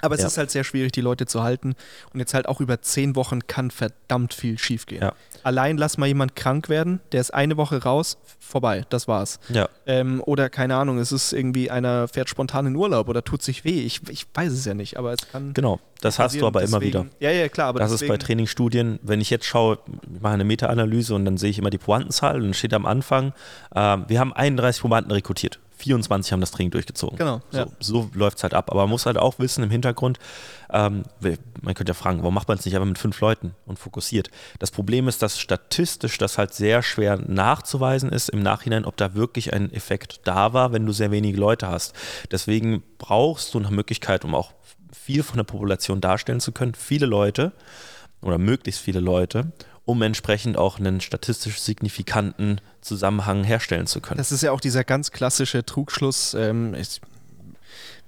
Aber es Ja. ist halt sehr schwierig, die Leute zu halten. Und jetzt halt auch über zehn Wochen kann verdammt viel schiefgehen. Ja. Allein lass mal jemand krank werden, der ist eine Woche raus, vorbei, das war's. Ja, Ähm, oder keine Ahnung, es ist irgendwie einer fährt spontan in Urlaub oder tut sich weh. Ich, ich weiß es ja nicht, aber es kann. genau. Das hast du aber immer Deswegen- wieder. Ja, ja, klar, aber Das ist bei deswegen, Trainingsstudien, wenn ich jetzt schaue, ich mache eine Meta-Analyse und dann sehe ich immer die Probandenzahl und dann steht am Anfang, ähm, wir haben 31 Probanden rekrutiert. 24 haben das Training durchgezogen. Genau, So, ja. so läuft es halt ab. Aber man muss halt auch wissen im Hintergrund, ähm, man könnte ja fragen, warum macht man es nicht einfach mit fünf Leuten und fokussiert? Das Problem ist, dass statistisch das halt sehr schwer nachzuweisen ist im Nachhinein, ob da wirklich ein Effekt da war, wenn du sehr wenige Leute hast. Deswegen brauchst du eine Möglichkeit, um auch viel von der Population darstellen zu können, viele Leute oder möglichst viele Leute, um entsprechend auch einen statistisch signifikanten Zusammenhang herstellen zu können. Das ist ja auch dieser ganz klassische Trugschluss. Ähm, ich,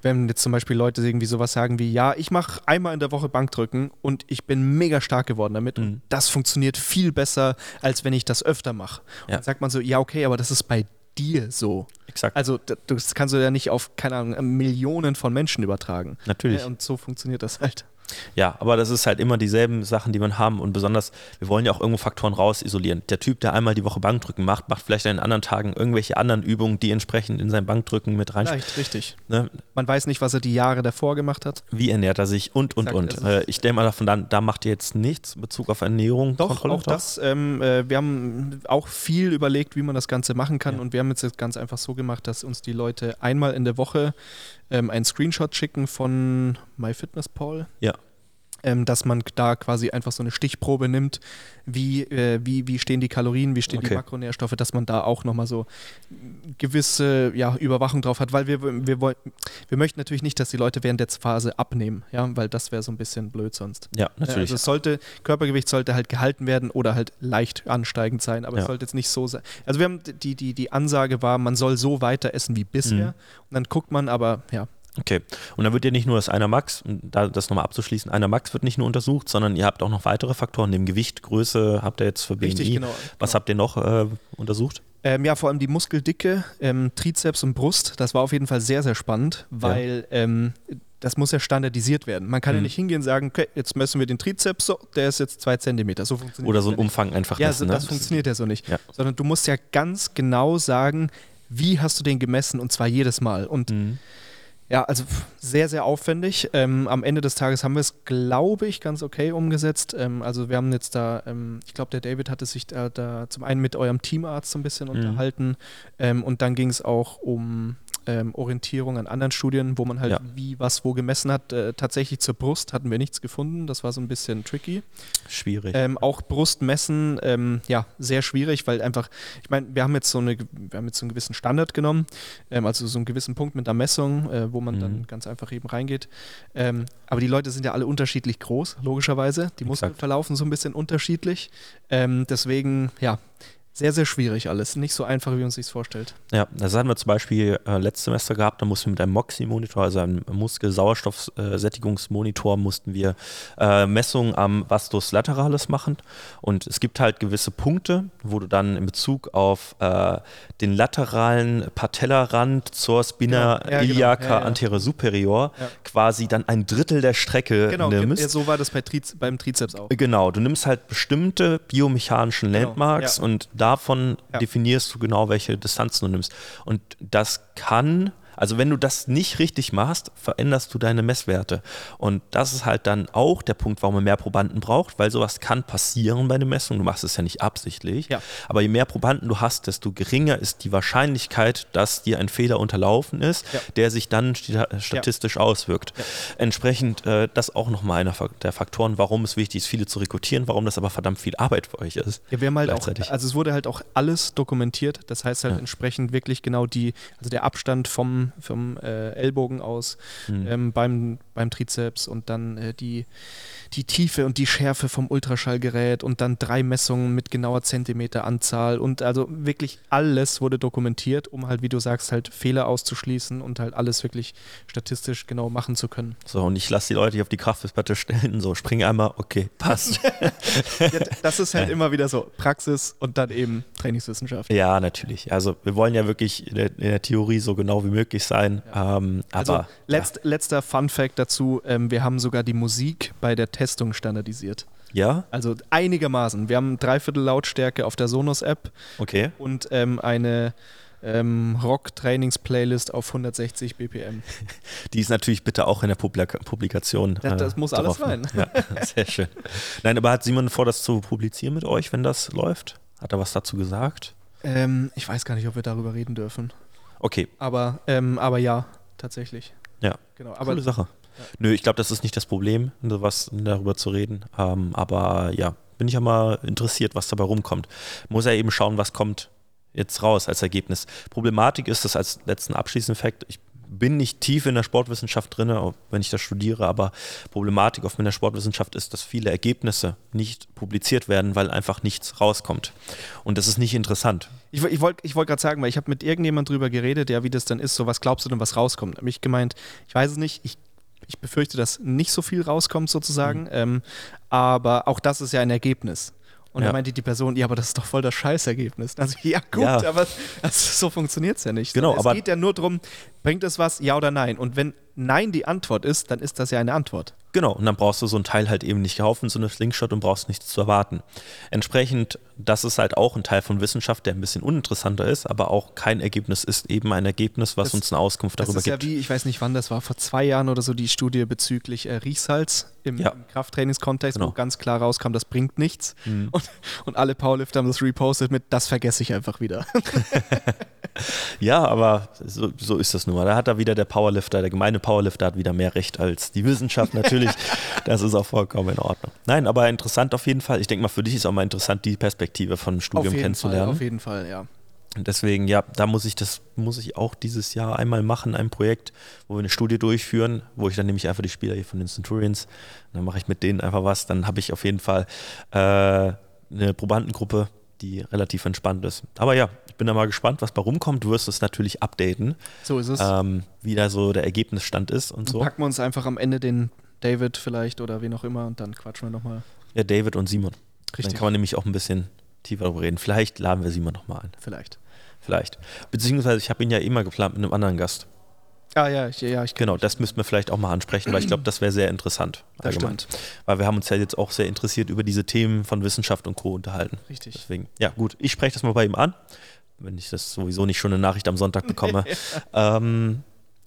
wenn jetzt zum Beispiel Leute irgendwie sowas sagen wie, ja, ich mache einmal in der Woche Bankdrücken und ich bin mega stark geworden damit Mhm. und das funktioniert viel besser, als wenn ich das öfter mache. Ja. Dann sagt man so, ja, okay, aber das ist bei dir so. Exakt. Also das kannst du ja nicht auf, keine Ahnung, Millionen von Menschen übertragen. Natürlich. Ja, und so funktioniert das halt. Ja, aber das ist halt immer dieselben Sachen, die man haben und besonders, wir wollen ja auch irgendwo Faktoren raus isolieren. Der Typ, der einmal die Woche Bankdrücken macht, macht vielleicht an den anderen Tagen irgendwelche anderen Übungen, die entsprechend in sein Bankdrücken mit rein. Vielleicht, richtig. Ne? Man weiß nicht, was er die Jahre davor gemacht hat. Wie ernährt er sich und, und, Exakt, und. Äh, ich denke mal, davon dann, da macht ihr jetzt nichts in Bezug auf Ernährung. Doch, Kontrolle? auch das. Ähm, äh, wir haben auch viel überlegt, wie man das Ganze machen kann. Ja. Und wir haben jetzt ganz einfach so gemacht, dass uns die Leute einmal in der Woche ähm, einen Screenshot schicken von MyFitnessPal. Ja. Ähm, dass man da quasi einfach so eine Stichprobe nimmt, wie, äh, wie, wie stehen die Kalorien, wie stehen die Okay. Makronährstoffe, dass man da auch nochmal so gewisse ja, Überwachung drauf hat, weil wir, wir, wollen, wir möchten natürlich nicht, dass die Leute während der Phase abnehmen, ja, weil das wäre so ein bisschen blöd sonst. Ja, natürlich. Also es sollte, Körpergewicht sollte halt gehalten werden oder halt leicht ansteigend sein, aber es Ja. sollte jetzt nicht so sein. Also wir haben die, die, die Ansage war, man soll so weiter essen wie bisher. Mhm. Und dann guckt man aber, ja, Okay. Und dann wird ja nicht nur das einer Max, um da das nochmal abzuschließen, einer Max wird nicht nur untersucht, sondern ihr habt auch noch weitere Faktoren, neben Gewicht, Größe habt ihr jetzt für BMI. Richtig, genau. Was Genau. habt ihr noch äh, untersucht? Ähm, ja, vor allem die Muskeldicke, ähm, Trizeps und Brust, das war auf jeden Fall sehr, sehr spannend, weil ähm, das muss ja standardisiert werden. Man kann ja Mhm. nicht hingehen und sagen, okay, jetzt messen wir den Trizeps, so, der ist jetzt zwei Zentimeter. So funktioniert Oder so ja ein. Umfang einfach Ja, messen, so, ne? das funktioniert ja so nicht. Ja. Sondern du musst ja ganz genau sagen, wie hast du den gemessen und zwar jedes Mal. Und Mhm. Ja, also sehr, sehr aufwendig. Ähm, am Ende des Tages haben wir es, glaube ich, ganz okay umgesetzt. Ähm, also wir haben jetzt da, ähm, ich glaube, der David hatte sich da, da zum einen mit eurem Teamarzt so ein bisschen Mhm. unterhalten ähm, und dann ging es auch um ähm, Orientierung an anderen Studien, wo man halt Ja. wie, was, wo gemessen hat. Äh, tatsächlich zur Brust hatten wir nichts gefunden. Das war so ein bisschen tricky. Schwierig. Ähm, auch Brustmessen, ähm, ja, sehr schwierig, weil einfach, ich meine, wir haben jetzt so eine, wir haben jetzt so einen gewissen Standard genommen, ähm, also so einen gewissen Punkt mit der Messung, äh, wo man Mhm. dann ganz einfach eben reingeht. Ähm, aber die Leute sind ja alle unterschiedlich groß, logischerweise. Die Muskeln verlaufen so ein bisschen unterschiedlich. Ähm, deswegen, ja, sehr, sehr schwierig alles. Nicht so einfach, wie man sich vorstellt. Ja, das hatten wir zum Beispiel äh, letztes Semester gehabt, da mussten wir mit einem MOXIE-Monitor, also einem Muskel-Sauerstoffsättigungsmonitor, mussten wir äh, Messungen am Vastus lateralis machen. Und es gibt halt gewisse Punkte, wo du dann in Bezug auf äh, den lateralen Patellarand zur Spina Genau. Ja, genau. iliaca Ja, ja. anterior superior quasi dann ein Drittel der Strecke Genau, ge- nimmst. ja, so war das bei Triz beim Trizeps auch. Genau, du nimmst halt bestimmte biomechanischen Genau, Landmarks und davon Ja. definierst du genau, welche Distanzen du nimmst. Und das kann, also wenn du das nicht richtig machst, veränderst du deine Messwerte. Und das ist halt dann auch der Punkt, warum man mehr Probanden braucht, weil sowas kann passieren bei einer Messung. Du machst es ja nicht absichtlich. Ja. Aber je mehr Probanden du hast, desto geringer ist die Wahrscheinlichkeit, dass dir ein Fehler unterlaufen ist, Ja. der sich dann sta- statistisch auswirkt. Entsprechend äh, das auch nochmal einer der Faktoren, warum es wichtig ist, viele zu rekrutieren, warum das aber verdammt viel Arbeit für euch ist. Ja, wir haben halt auch, also es wurde halt auch alles dokumentiert. Das heißt halt Ja. entsprechend wirklich genau die, also der Abstand vom, vom äh, Ellbogen aus Hm. ähm, beim, beim Trizeps und dann äh, die, die Tiefe und die Schärfe vom Ultraschallgerät und dann drei Messungen mit genauer Zentimeteranzahl und also wirklich alles wurde dokumentiert, um halt, wie du sagst, halt Fehler auszuschließen und halt alles wirklich statistisch genau machen zu können. So, und ich lasse die Leute hier auf die Kraftfestplatte stellen, so spring einmal, okay, passt. Ja, das ist halt immer wieder so Praxis und dann eben Trainingswissenschaft. ja, natürlich. Also wir wollen ja wirklich in der, in der Theorie so genau wie möglich sein. Ähm, Also aber letzt, letzter Fun Fact dazu, ähm, wir haben sogar die Musik bei der Testung standardisiert. ja, Also einigermaßen. Wir haben Dreiviertel Lautstärke auf der Sonos-App okay. und ähm, eine ähm, Rock-Trainings-Playlist auf 160 BPM. Die ist natürlich bitte auch in der Publika Publikation. Ja, das muss alles ne? Ja, sehr schön. Nein, aber hat Simon vor, das zu publizieren mit euch, wenn das läuft? Hat er was dazu gesagt? Ähm, ich weiß gar nicht, ob wir darüber reden dürfen. Okay, Aber, ähm, aber ja, tatsächlich. ja. Genau. Aber Coole Sache. Nö, ich glaube, das ist nicht das Problem, was darüber zu reden. Ähm, aber ja, bin ich ja mal interessiert, was dabei rumkommt. Muss ja eben schauen, was kommt jetzt raus als Ergebnis. Problematik ist das als letzten abschließenden Fakt. Ich bin nicht tief in der Sportwissenschaft drin, wenn ich das studiere, aber Problematik oft in der Sportwissenschaft ist, dass viele Ergebnisse nicht publiziert werden, weil einfach nichts rauskommt. Und das ist nicht interessant. Ich, ich wollte ich wollt gerade sagen, weil ich habe mit irgendjemand drüber geredet, ja, wie das dann ist, so was glaubst du denn, was rauskommt? Hab ich gemeint, ich weiß es nicht, ich, ich befürchte, dass nicht so viel rauskommt sozusagen, Mhm. ähm, aber auch das ist ja ein Ergebnis. Und Ja. dann meinte die Person, ja, aber das ist doch voll das Scheißergebnis. Also, ja, gut, Ja. aber also, so funktioniert es ja nicht. Genau, es aber- geht ja nur darum, bringt es was, ja oder nein? Und wenn Nein die Antwort ist, dann ist das ja eine Antwort. Genau, und dann brauchst du so ein Teil halt eben nicht kaufen, so eine Slingshot und brauchst nichts zu erwarten. Entsprechend, das ist halt auch ein Teil von Wissenschaft, der ein bisschen uninteressanter ist, aber auch kein Ergebnis ist eben ein Ergebnis, was Das- uns eine Auskunft Das darüber ist ja gibt. wie, ich weiß nicht wann das war, vor zwei Jahren oder so die Studie bezüglich äh, Riechsalz im, Ja. im Krafttrainingskontext, Genau. wo ganz klar rauskam, das bringt nichts. Mhm. Und, und alle Powerlifter haben das repostet mit, das vergesse ich einfach wieder. Ja, aber so, so ist das nun mal. Da hat da wieder der Powerlifter, der gemeine Powerlifter hat wieder mehr Recht als die Wissenschaft natürlich. Das ist auch vollkommen in Ordnung. Nein, aber interessant auf jeden Fall. Ich denke mal, für dich ist auch mal interessant, die Perspektive von Studium auf kennenzulernen. Fall, auf jeden Fall, ja. Und deswegen, ja, da muss ich das, muss ich auch dieses Jahr einmal machen, ein Projekt, wo wir eine Studie durchführen, wo ich dann nämlich einfach die Spieler hier von den Centurions, dann mache ich mit denen einfach was, dann habe ich auf jeden Fall äh, eine Probandengruppe, die relativ entspannt ist. Aber ja, ich bin da mal gespannt, was bei rumkommt. Du wirst es natürlich updaten, So ist es. ähm, wie da so der Ergebnisstand ist und so. Packen wir uns einfach am Ende den David vielleicht oder wen auch immer und dann quatschen wir nochmal. Ja, David und Simon. Dann Richtig. kann man nämlich auch ein bisschen tiefer darüber reden. Vielleicht laden wir Simon nochmal ein. Vielleicht. Vielleicht. Beziehungsweise ich habe ihn ja immer geplant mit einem anderen Gast. Ah ja, ich, ja, ich Genau, das müssten wir vielleicht auch mal ansprechen, weil ich glaube, das wäre sehr interessant. Das allgemein. stimmt. Weil wir haben uns ja jetzt auch sehr interessiert über diese Themen von Wissenschaft und Co. unterhalten. Richtig. Deswegen, ja gut, ich spreche das mal bei ihm an, wenn ich das sowieso nicht schon eine Nachricht am Sonntag bekomme. ähm,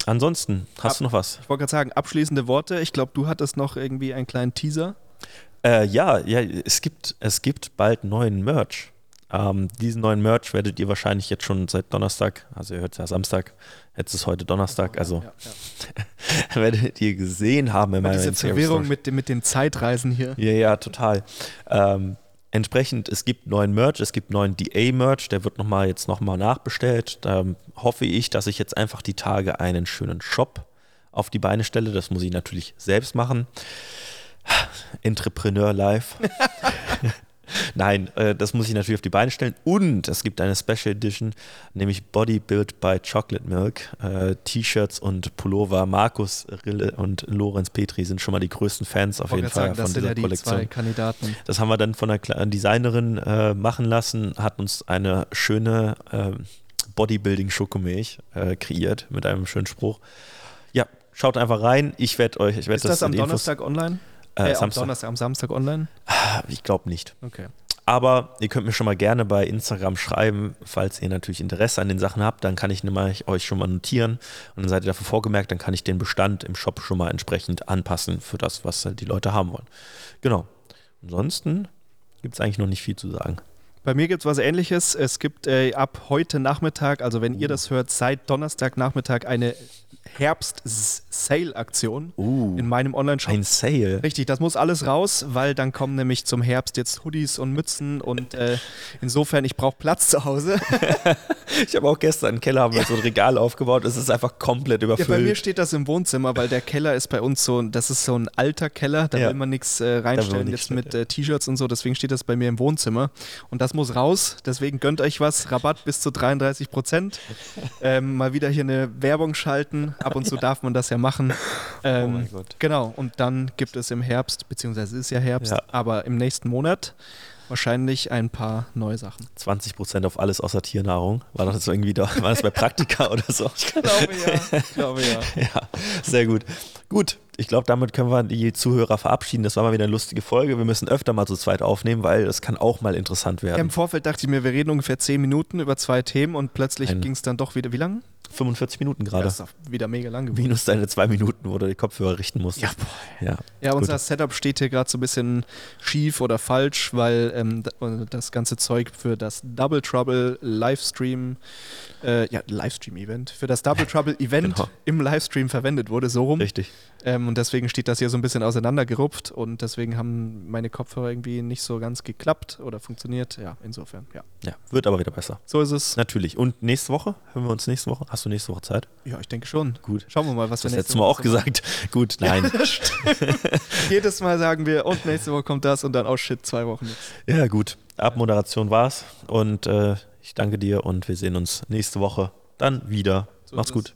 ansonsten, hast Ab- du noch was? Ich wollte gerade sagen, abschließende Worte. Ich glaube, du hattest noch irgendwie einen kleinen Teaser. Äh, ja, ja, es gibt, es gibt bald neuen Merch. Ähm, diesen neuen Merch werdet ihr wahrscheinlich jetzt schon seit Donnerstag, also ihr hört es ja Samstag, jetzt ist heute Donnerstag, also Ja, ja. werdet ihr gesehen haben meiner diese Verwirrung mit, mit den Zeitreisen hier. Ja, ja, total. Ähm, entsprechend, es gibt neuen Merch, es gibt neuen DA-Merch, der wird nochmal jetzt nochmal nachbestellt. Da hoffe ich, dass ich jetzt einfach die Tage einen schönen Shop auf die Beine stelle. Das muss ich natürlich selbst machen. Entrepreneur Live. Nein, äh, das muss ich natürlich auf die Beine stellen. Und es gibt eine Special Edition, nämlich Body Built by Chocolate Milk. Äh, T-Shirts und Pullover. Markus Rille und Lorenz Petri sind schon mal die größten Fans auf jeden Fall sagen, das von dieser ja Kollektion. Das haben wir dann von einer Designerin äh, machen lassen, hat uns eine schöne ähm, Bodybuilding-Schokomilch äh, kreiert mit einem schönen Spruch. Ja, schaut einfach rein. Ich werde euch, ich werde Ist das, am in Infos- Donnerstag online? Äh, am Samstag. Donnerstag, am Samstag online? Ich glaube nicht. Okay. Aber ihr könnt mir schon mal gerne bei Instagram schreiben, falls ihr natürlich Interesse an den Sachen habt, dann kann ich nämlich euch schon mal notieren und dann seid ihr dafür vorgemerkt, dann kann ich den Bestand im Shop schon mal entsprechend anpassen für das, was halt die Leute haben wollen. Genau. Ansonsten gibt es eigentlich noch nicht viel zu sagen. Bei mir gibt es was ähnliches. Es gibt äh, ab heute Nachmittag, also wenn ihr das hört, seit Donnerstag Nachmittag eine Herbst-Sale-Aktion Uh, in meinem Online-Shop. ein Sale. Richtig, das muss alles raus, weil dann kommen nämlich zum Herbst jetzt Hoodies und Mützen und äh, insofern, ich brauche Platz zu Hause. Ich habe auch gestern im Keller haben wir so ein Regal aufgebaut, es ist einfach komplett Ja, überfüllt. bei mir steht das im Wohnzimmer, weil der Keller ist bei uns so, das ist so ein alter Keller, da Ja. will man nichts äh, reinstellen, jetzt mit äh, T-Shirts und so, deswegen steht das bei mir im Wohnzimmer. Und das muss raus, deswegen gönnt euch was, Rabatt bis zu 33 Prozent. ähm, mal wieder hier eine Werbung schalten, ab und zu darf man das ja machen. Ähm, Oh mein Gott. Genau, und dann gibt es im Herbst, beziehungsweise es ist ja Herbst, Ja. aber im nächsten Monat wahrscheinlich ein paar neue Sachen. 20% auf alles außer Tiernahrung. War das irgendwie da? War das bei Praktika oder so? Ich glaube ja, ich glaube ja. Ja, sehr gut. Gut, ich glaube, damit können wir die Zuhörer verabschieden. Das war mal wieder eine lustige Folge. Wir müssen öfter mal zu zweit aufnehmen, weil das kann auch mal interessant Ja, Im werden. Vorfeld dachte ich mir, wir reden ungefähr 10 Minuten über zwei Themen und plötzlich ging es dann doch wieder. Wie lang? 45 Minuten gerade. Das ist doch wieder mega lang geworden. Minus deine zwei Minuten, wo du die Kopfhörer richten musst. Ja, ja. Ja, unser. Setup steht hier gerade so ein bisschen schief oder falsch, weil ähm, äh, das ganze Zeug für das Double Trouble Livestream, äh, ja, Livestream-Event, für das Double Trouble Event Genau. im Livestream verwendet wurde, so rum. Richtig. Ähm, und deswegen steht das hier so ein bisschen auseinandergerupft und deswegen haben meine Kopfhörer irgendwie nicht so ganz geklappt oder funktioniert. Ja, insofern, ja. Ja, wird aber wieder besser. So ist es. Natürlich. Und nächste Woche? Hören wir uns nächste Woche? Hast du nächste Woche Zeit? Ja, ich denke schon. Gut. Schauen wir mal, was Das wir letzte nächste Mal auch Woche so machen. gesagt. Gut, nein. Jedes Mal sagen wir, und nächste Woche kommt das und dann, oh shit, zwei Wochen nichts. Ja, gut. Abmoderation war's. Und äh, ich danke dir und wir sehen uns nächste Woche dann wieder. So Macht's ist gut.